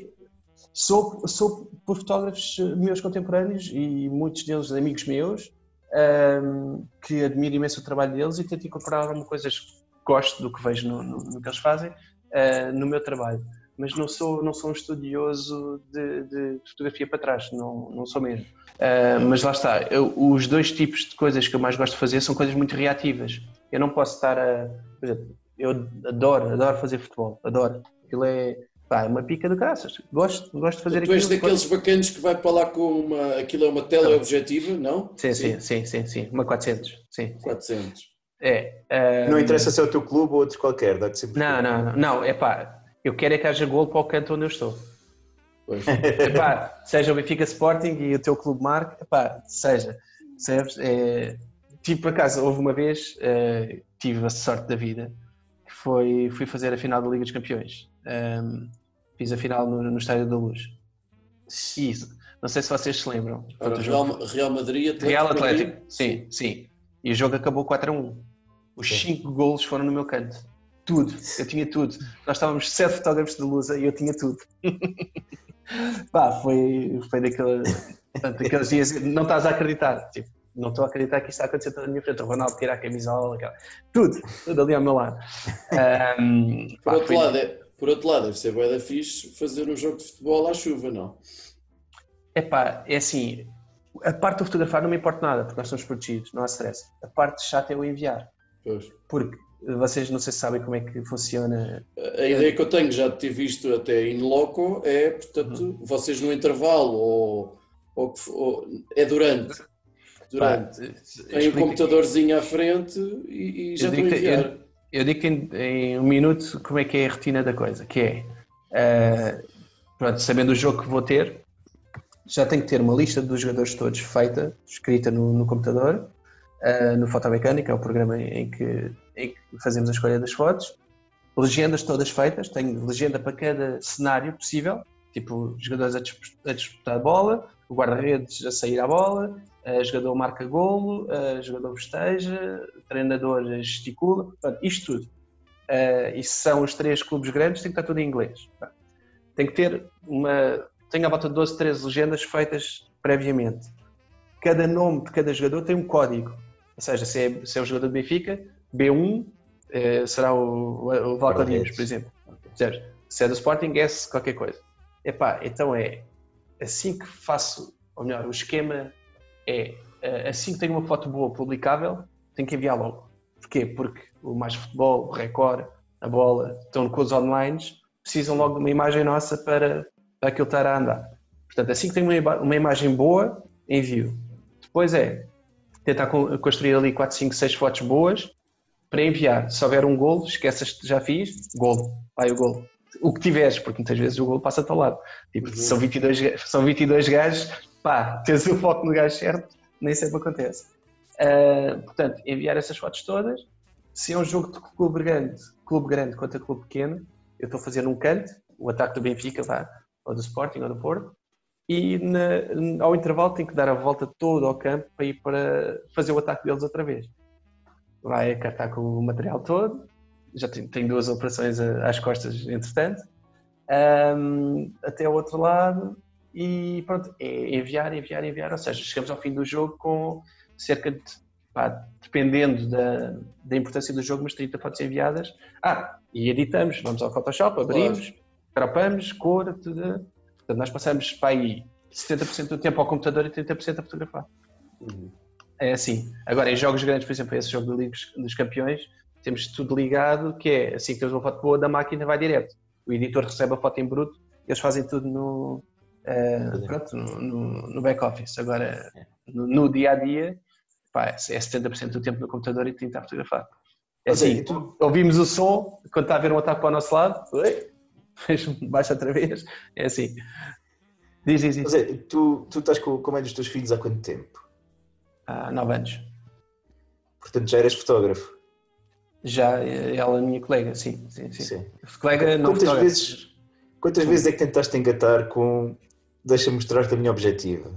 Sou, sou por fotógrafos meus contemporâneos e muitos deles amigos meus, ahm, que admiro imenso o trabalho deles e tento incorporar algumas coisas que gosto do que vejo no, no- no que eles fazem ah, no meu trabalho. Mas não sou, não sou um estudioso de, de fotografia para trás, não, não sou mesmo. Ah, mas lá está, eu- os dois tipos de coisas que eu mais gosto de fazer são coisas muito reativas. Eu não posso estar a. Por exemplo, eu adoro, adoro fazer futebol, adoro. Aquilo é pá, é uma pica de graças. Gosto, gosto de fazer Tu és aquilo. daqueles bacanos que vai para lá com uma. Aquilo é uma teleobjetiva, não? Sim, sim, sim, sim, sim. Uma 400. Sim, sim. 400. É. Não interessa se é o teu clube ou outro qualquer, dá-te sempre. Não, não, não, não, é pá, eu quero é que haja gol para o canto onde eu estou. Pois. [LAUGHS] Epá, seja o Benfica Sporting e o teu clube marca, epá, seja, percebes? É, tipo, por acaso, houve uma vez, eh, tive a sorte da vida, que foi, fui fazer a final da Liga dos Campeões. Fiz a final no, no Estádio da Luz. Isso, não sei se vocês se lembram. Real, Real Madrid, Atlético. Real Madrid. Atlético, sim, sim. E o jogo acabou 4 a 1. Os 5 golos foram no meu canto. Tudo, eu tinha tudo. Nós estávamos 7 fotógrafos de Lusa e eu tinha tudo. [LAUGHS] Pá, foi, foi daquele, portanto, daqueles dias, não estás a acreditar. Tipo, não estou a acreditar que isto está a acontecer toda a minha frente. O Ronaldo tira a camisola, aquela- tudo, tudo ali ao meu lado. [LAUGHS] Por pá, outro, foi- lado, é, por outro lado, deve ser bué da fixe fazer um jogo de futebol à chuva, não? Epá, é assim, a parte do fotografar não me importa nada, porque nós somos protegidos, não há stress. A parte chata é o enviar, Pois. porque vocês não sei se sabem como é que funciona. A ideia que eu tenho, já de ter visto até in loco, é, portanto, Uhum. vocês no intervalo ou, ou, ou- é durante. Durante. Pá, Tem um computadorzinho à frente e, e já Eu estou a enviar. Eu digo em, em um minuto como é que é a rotina da coisa, que é, eh, pronto, sabendo o jogo que vou ter, já tenho que ter uma lista dos jogadores todos feita, escrita no, no computador, eh, no Fotomecânica, é o programa em que, em que fazemos a escolha das fotos, legendas todas feitas, tenho legenda para cada cenário possível, tipo jogadores a, a disputar a bola, o guarda-redes a sair à bola, eh, jogador marca golo, eh, jogador festeja, treinador gesticula, isto tudo. Eh, e se são os três clubes grandes, tem que estar tudo em inglês. Tem que ter uma. Tenho à volta de 12, 13 legendas feitas previamente. Cada nome de cada jogador tem um código. Ou seja, se é, se é o jogador do Benfica, B1 eh, será o, o, o Valco Dias, por exemplo. Percebes? Se é do Sporting, S qualquer coisa. Epá, então é assim que faço, ou melhor, o esquema é eh, assim que tenho uma foto boa publicável, tenho que enviar logo. Porquê? Porque o Mais Futebol, o Record, a bola, estão com os online, precisam logo de uma imagem nossa para, para aquilo estar a andar. Portanto, assim que tenho uma, uma imagem boa, envio. Depois é tentar con- construir ali 4, 5, 6 fotos boas para enviar. Se houver um golo, esqueças que já fiz, golo, vai o golo. O que tiveres, porque muitas vezes o golo passa-te ao lado. Tipo, Uhum. são, 22, ga- são 22 gajos, pá, tens o foco no gajo certo, nem sempre acontece. Ah, portanto, enviar essas fotos todas. Se é um jogo de clube grande, clube grande contra clube pequeno, eu estou a fazer num canto, o ataque do Benfica, vá, ou do Sporting, ou do Porto, e na- ao intervalo tem que dar a volta toda ao campo para ir para fazer o ataque deles outra vez. Vai cartar com o material todo, já tem, tem duas operações às costas, entretanto, Ahm, até o outro lado, e pronto, é enviar, enviar, enviar, ou seja, chegamos ao fim do jogo com cerca de, pá, dependendo da, da importância do jogo, umas 30 fotos enviadas. Ah, e editamos, vamos ao Photoshop, abrimos, cropamos, cor, tudo. Portanto, nós passamos para aí 70% do tempo ao computador e 30% a fotografar. Uhum. É assim. Agora, em jogos grandes, por exemplo, esse jogo Liga dos Campeões, temos tudo ligado, que é assim que temos uma foto boa da máquina, vai direto. O editor recebe a foto em bruto, eles fazem tudo no, eh, pronto, no, no, no back-office. Agora, no, no dia a dia, pá, é 70% do tempo no computador e 30% a fotografar. É é, assim, ouvimos o som, quando está a haver um ataque para o nosso lado, oi, baixa [LAUGHS] outra vez, é assim. Diz, diz, diz. Mas tu, tu estás com, com a mãe dos teus filhos há quanto tempo? Há nove anos. Portanto, já eras fotógrafo. Já eh, ela é minha colega, sim, sim, sim. Sim. Colega não Quantas fotógrafo. vezes, quantas vezes é que tentaste engatar com deixa mostrar-te a minha objetiva?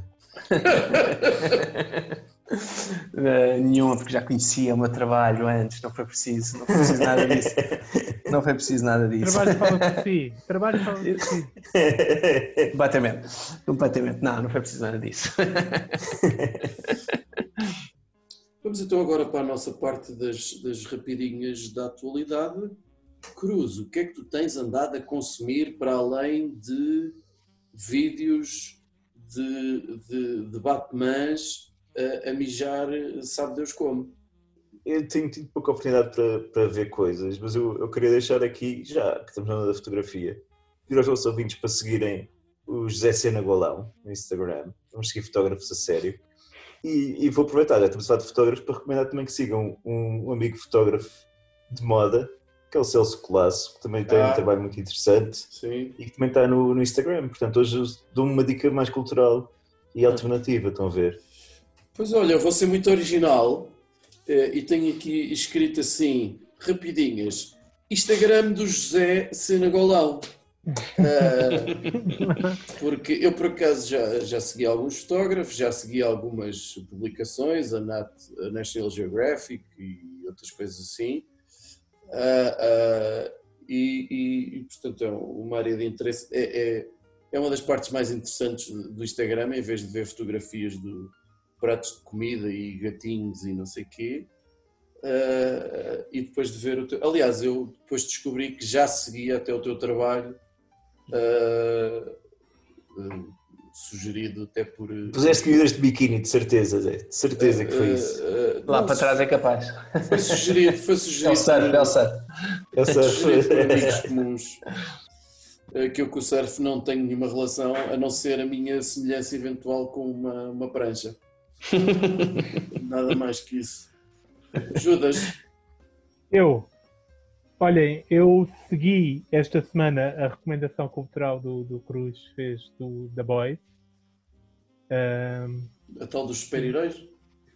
[LAUGHS] [LAUGHS] Eh, nenhuma, porque já conhecia o meu trabalho antes, não foi preciso, não foi preciso nada disso. [LAUGHS] Não foi preciso nada disso. Trabalho fala por si. [LAUGHS] Trabalho fala por si. Completamente, completamente. Não, não foi preciso nada disso. Vamos então agora para a nossa parte das, das rapidinhas da atualidade. Cruz, o que é que tu tens andado a consumir para além de vídeos de, de, de Batmans a, a mijar, sabe Deus como? Eu tenho tido pouca oportunidade para, para ver coisas, mas eu, eu queria deixar aqui, já que estamos na da fotografia, pedir aos nossos ouvintes para seguirem o José Sena Golão no Instagram. Vamos seguir fotógrafos a sério. E, e vou aproveitar, já estamos a falar de fotógrafos, para recomendar também que sigam um, um amigo fotógrafo de moda, que é o Celso Colasso, que também tem Ah. um trabalho muito interessante Sim. e que também está no, no Instagram. Portanto, hoje eu dou uma dica mais cultural e alternativa, estão a ver? Pois olha, eu vou ser muito original eh, e tenho aqui escrito assim, rapidinhas, Instagram do José Senagolão. Ah, [LAUGHS] porque eu por acaso já, já segui alguns fotógrafos, já segui algumas publicações, a, Nat, a National Geographic e outras coisas assim. Ah, ah, e, e- e, portanto é uma área de interesse, é, é, é uma das partes mais interessantes do Instagram, em vez de ver fotografias de pratos de comida e gatinhos e não sei quê. Ah, e depois de ver o teu. Aliás, eu depois descobri que já seguia até o teu trabalho, ah, ah, sugerido até por. Puseste comidas de biquíni, de certeza, Zé. De certeza que foi isso. Lá não, para trás é capaz. Foi sugerido, foi É o sugerido. surf, é o surf. Sugerido por amigos comuns. Que eu com o surf não tenho nenhuma relação, a não ser a minha semelhança eventual com uma, uma prancha. [LAUGHS] Nada mais que isso. Judas, Eu, olhem, eu segui esta semana a recomendação cultural do, do Cruz fez do The Boys. Ahm, a tal dos super-heróis?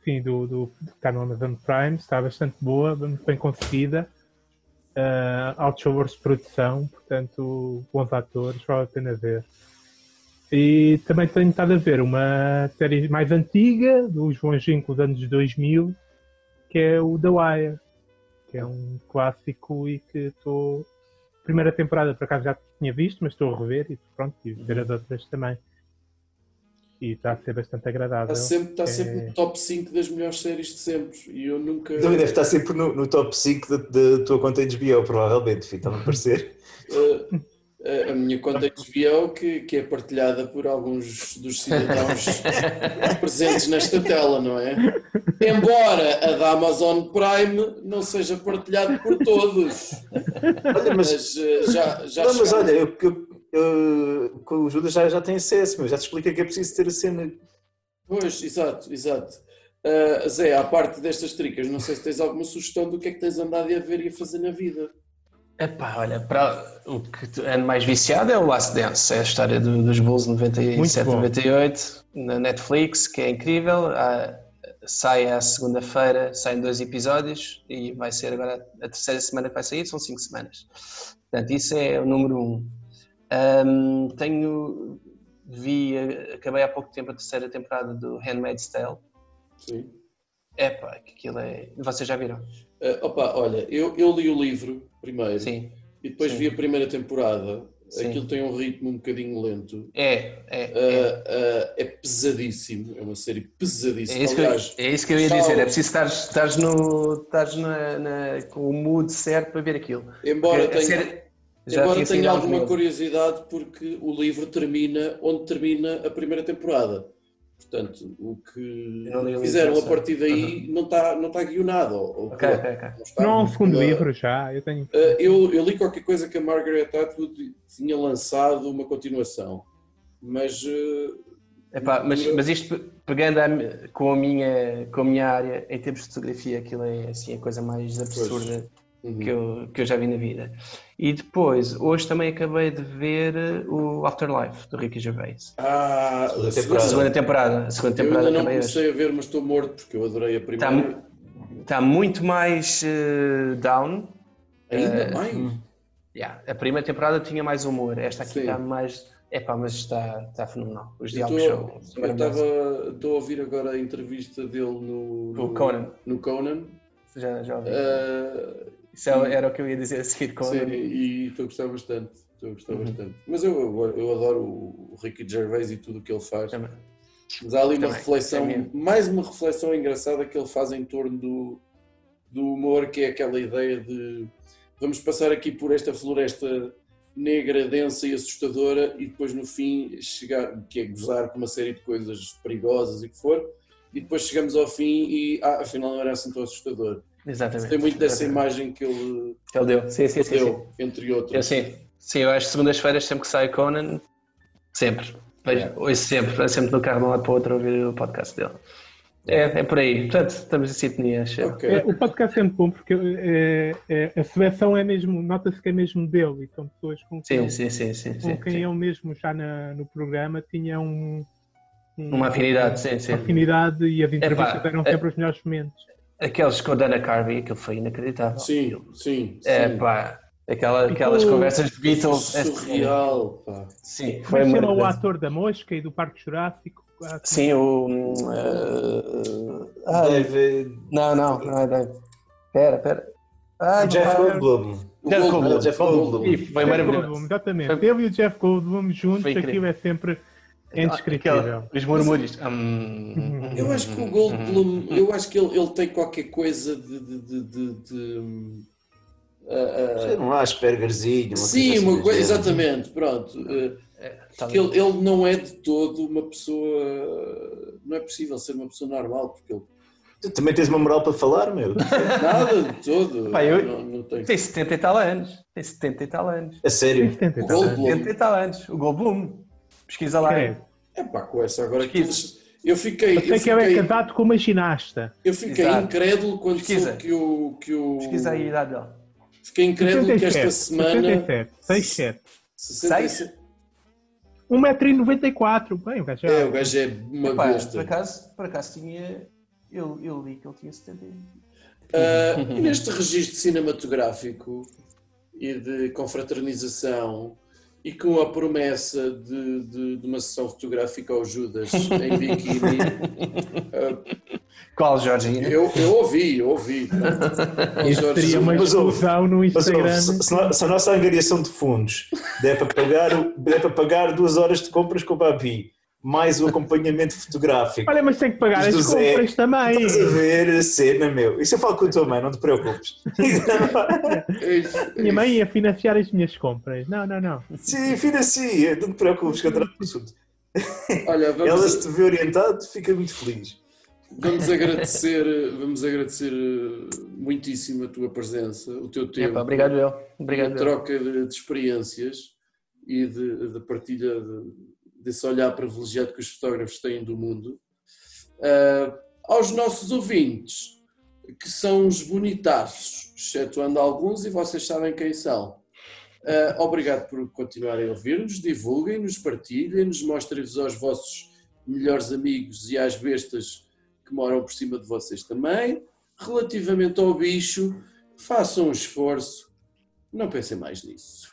sim, do, do, do no Amazon Prime, está bastante boa, muito bem conseguida. Uh, valores de produção, portanto, bons atores, vale a pena ver. E também tenho estado a ver uma série mais antiga, do João Ginco, dos anos 2000, que é o The Wire, que é um clássico e que estou. Primeira temporada, por acaso já tinha visto, mas estou a rever e pronto, e ver as outras também. E está a ser bastante agradável. Está sempre, está É. sempre no top 5 das melhores séries de sempre. E eu nunca. Também deve estar sempre no, no top 5 da, tua conta HBO, provavelmente, filho, está-me a parecer. Uh, [LAUGHS] a- minha conta HBO, que, que é partilhada por alguns dos cidadãos [LAUGHS] presentes nesta tela, não é? Embora a da Amazon Prime não seja partilhada por todos. Olha, mas, Mas uh, já, já não, mas olha, eu, eu, eu- com o Judas já, já tem acesso, meu, já te expliquei que é preciso ter a cena. Pois, exato, exato. Uh, Zé, à parte destas tricas, não sei se tens alguma sugestão do que é que tens andado a ver e a fazer na vida. Epá, olha, para o que é mais viciado é o Last Dance, é a história do- dos Bulls Muito 97, bom. 98, na Netflix, que é incrível. Há- sai à segunda-feira, saem dois episódios e vai ser agora a terceira semana que vai sair, são cinco semanas. Portanto, isso é o número um. Ahm, tenho, vi, acabei há pouco tempo a terceira temporada do Handmaid's Tale. Sim. Epá, que aquilo é. Vocês já viram? Uh, opa, olha, eu, eu li o livro primeiro Sim. e depois Sim. vi a primeira temporada. Sim. Aquilo tem um ritmo um bocadinho lento. É, é. é. Uh, uh, é pesadíssimo, é uma série pesadíssima. É isso, que eu, é isso que eu ia dizer, é preciso estar estares no, estares na, na- com o mood certo para ver aquilo. embora Porque tenha, série embora tenha alguma curiosidade, porque o livro termina onde termina a primeira temporada. Portanto, o que fizeram a partir daí não está não tá guionado. ou- ou- Ok, ok, ok. está. Não há um segundo Uh, livro já, eu tenho. uh, eu, eu li qualquer coisa que a Margaret Atwood tinha lançado uma continuação, mas uh, Epá, mas, mas isto pe- pegando a com, a minha, com a minha área, em termos de fotografia, aquilo é assim, a coisa mais absurda uhum. que eu, que eu já vi na vida. E depois, hoje também acabei de ver eh, o Afterlife, do Ricky Gervais. ah, Segunda a temporada. Segunda temporada. A segunda Eu temporada ainda não acabei hoje. comecei a ver, mas estou morto porque eu adorei a Está, primeira. está muito mais eh, down. Ainda eh, mais. Yeah, a primeira temporada tinha mais humor, esta aqui Sim. está mais. Epá, mas está, está fenomenal. Os Eu diálogos estou- são, eu estava estou a ouvir agora a entrevista dele no, no Conan. No Conan. Já, já ouvi. Uh, Isso é- era o que eu ia dizer a seguir com sim, e estou a gostar bastante. Estou a gostar Uhum. bastante. Mas eu, eu, eu adoro o Ricky Gervais e tudo o que ele faz. Também. Mas há ali uma Também, reflexão, é mais uma reflexão engraçada que ele faz em torno do, do humor, que é aquela ideia de vamos passar aqui por esta floresta negra, densa e assustadora e depois no fim chegar, que é gozar com uma série de coisas perigosas e que for, e depois chegamos ao fim e ah, afinal não era assim tão assustador. Exatamente. Tem muito dessa Exatamente. imagem que ele Que ele deu. Sim, sim, sim. sim. deu, entre outros. Eu sim. Sim, eu acho que segundas-feiras, sempre que sai Conan, sempre. Vejo, Yeah. ouço sempre, sempre no carro de um lado para o outro ouvir o podcast dele. É, é por aí. Portanto, estamos em sintonia. acho. Ok. É, o podcast é muito bom porque é, é- a seleção é mesmo, nota-se que é mesmo dele e são pessoas com quem, Sim, sim, sim, sim. com sim, quem sim. ele mesmo já na- no programa tinha um, um- Uma afinidade, sim, sim. uma afinidade e as entrevistas eram é- sempre os melhores momentos. Aqueles com a Dana Carvey, aquilo foi inacreditável. Sim, sim. É sim. pá, aquela, aquelas Ficou conversas de Beatles. é- surreal, pá. Sim, foi é se chama o ator da Mosca e do Parque Jurássico? Ah, Sim, o. uh, ah, David. não, não, não é Dave. Pera, pera. Ah, Jeff Goldblum. O Jeff Goldblum, Foi maravilhoso. Exatamente. Foi- Ele e o Jeff Goldblum juntos, Foi aquilo é sempre indescritível. Aquela- Os murmúrios. Hum, Eu acho que o Goldblum, eu acho que ele, ele tem qualquer coisa de. de, de, de- de, hum, ah, ah, Um Aspergerzinho. uma sim, uma assim coisa, exatamente, pronto. Ah, tá porque ele, ele não é de todo uma pessoa. Não é possível ser uma pessoa normal, porque ele. Tu também tens uma moral para falar, meu. Nada de todo. [LAUGHS] Pá, eu- não, não tem. Tem 70 e tal anos. Tem 70 e tal anos. A sério. Tem 70 e O tal anos. Goldblum. 70 e tal anos. O Goldblum. Pesquisa lá. Credo. É pá, com essa agora que Pesquisa. Eu fiquei. Eu sei Eu que ele é fiquei, casado com uma ginasta. eu fiquei Exato. incrédulo quando Pesquisa. soube que o. Que o Pesquisa aí a idade dele. Fiquei incrédulo que esta 67, semana. 67, 67. 67. 1,94m. Bem, o gajo É, é o gajo é uma Epá, besta. por acaso, por acaso tinha. Eu, eu li que ele tinha 70 e- Ah, e neste registro cinematográfico e de confraternização e com a promessa de, de- de uma sessão fotográfica ao Judas em biquíni, [LAUGHS] ah, Qual, Jorginho? eu, eu ouvi, eu ouvi. [LAUGHS] Jorge seria uma explosão no Mas, ouve, Instagram. se, se a nossa angariação de fundos der para pagar, der para pagar duas horas de compras com o Babi, mais o acompanhamento fotográfico. Olha, mas tem que pagar as Zé. compras também. Estás a ver a cena, meu. Isso eu falo com a tua mãe, não te preocupes. Minha mãe ia financiar as minhas compras. Não, não, não. Sim, financia, não te preocupes que eu trato do assunto. Olha, Ela, vamos, se te vê orientado, fica muito feliz. vamos agradecer, vamos agradecer eh, muitíssimo a tua presença, o teu tempo. Epá, obrigado, eu. Obrigado, a troca de, de experiências e de, de partilha de- desse olhar privilegiado que os fotógrafos têm do mundo. Ah, aos nossos ouvintes, que são os bonitaços, excetuando alguns, e vocês sabem quem são. Ah, obrigado por continuarem a ouvir-nos, divulguem-nos, partilhem-nos, mostrem-vos aos vossos melhores amigos e às bestas que moram por cima de vocês também. Relativamente ao bicho, façam um esforço, não pensem mais nisso.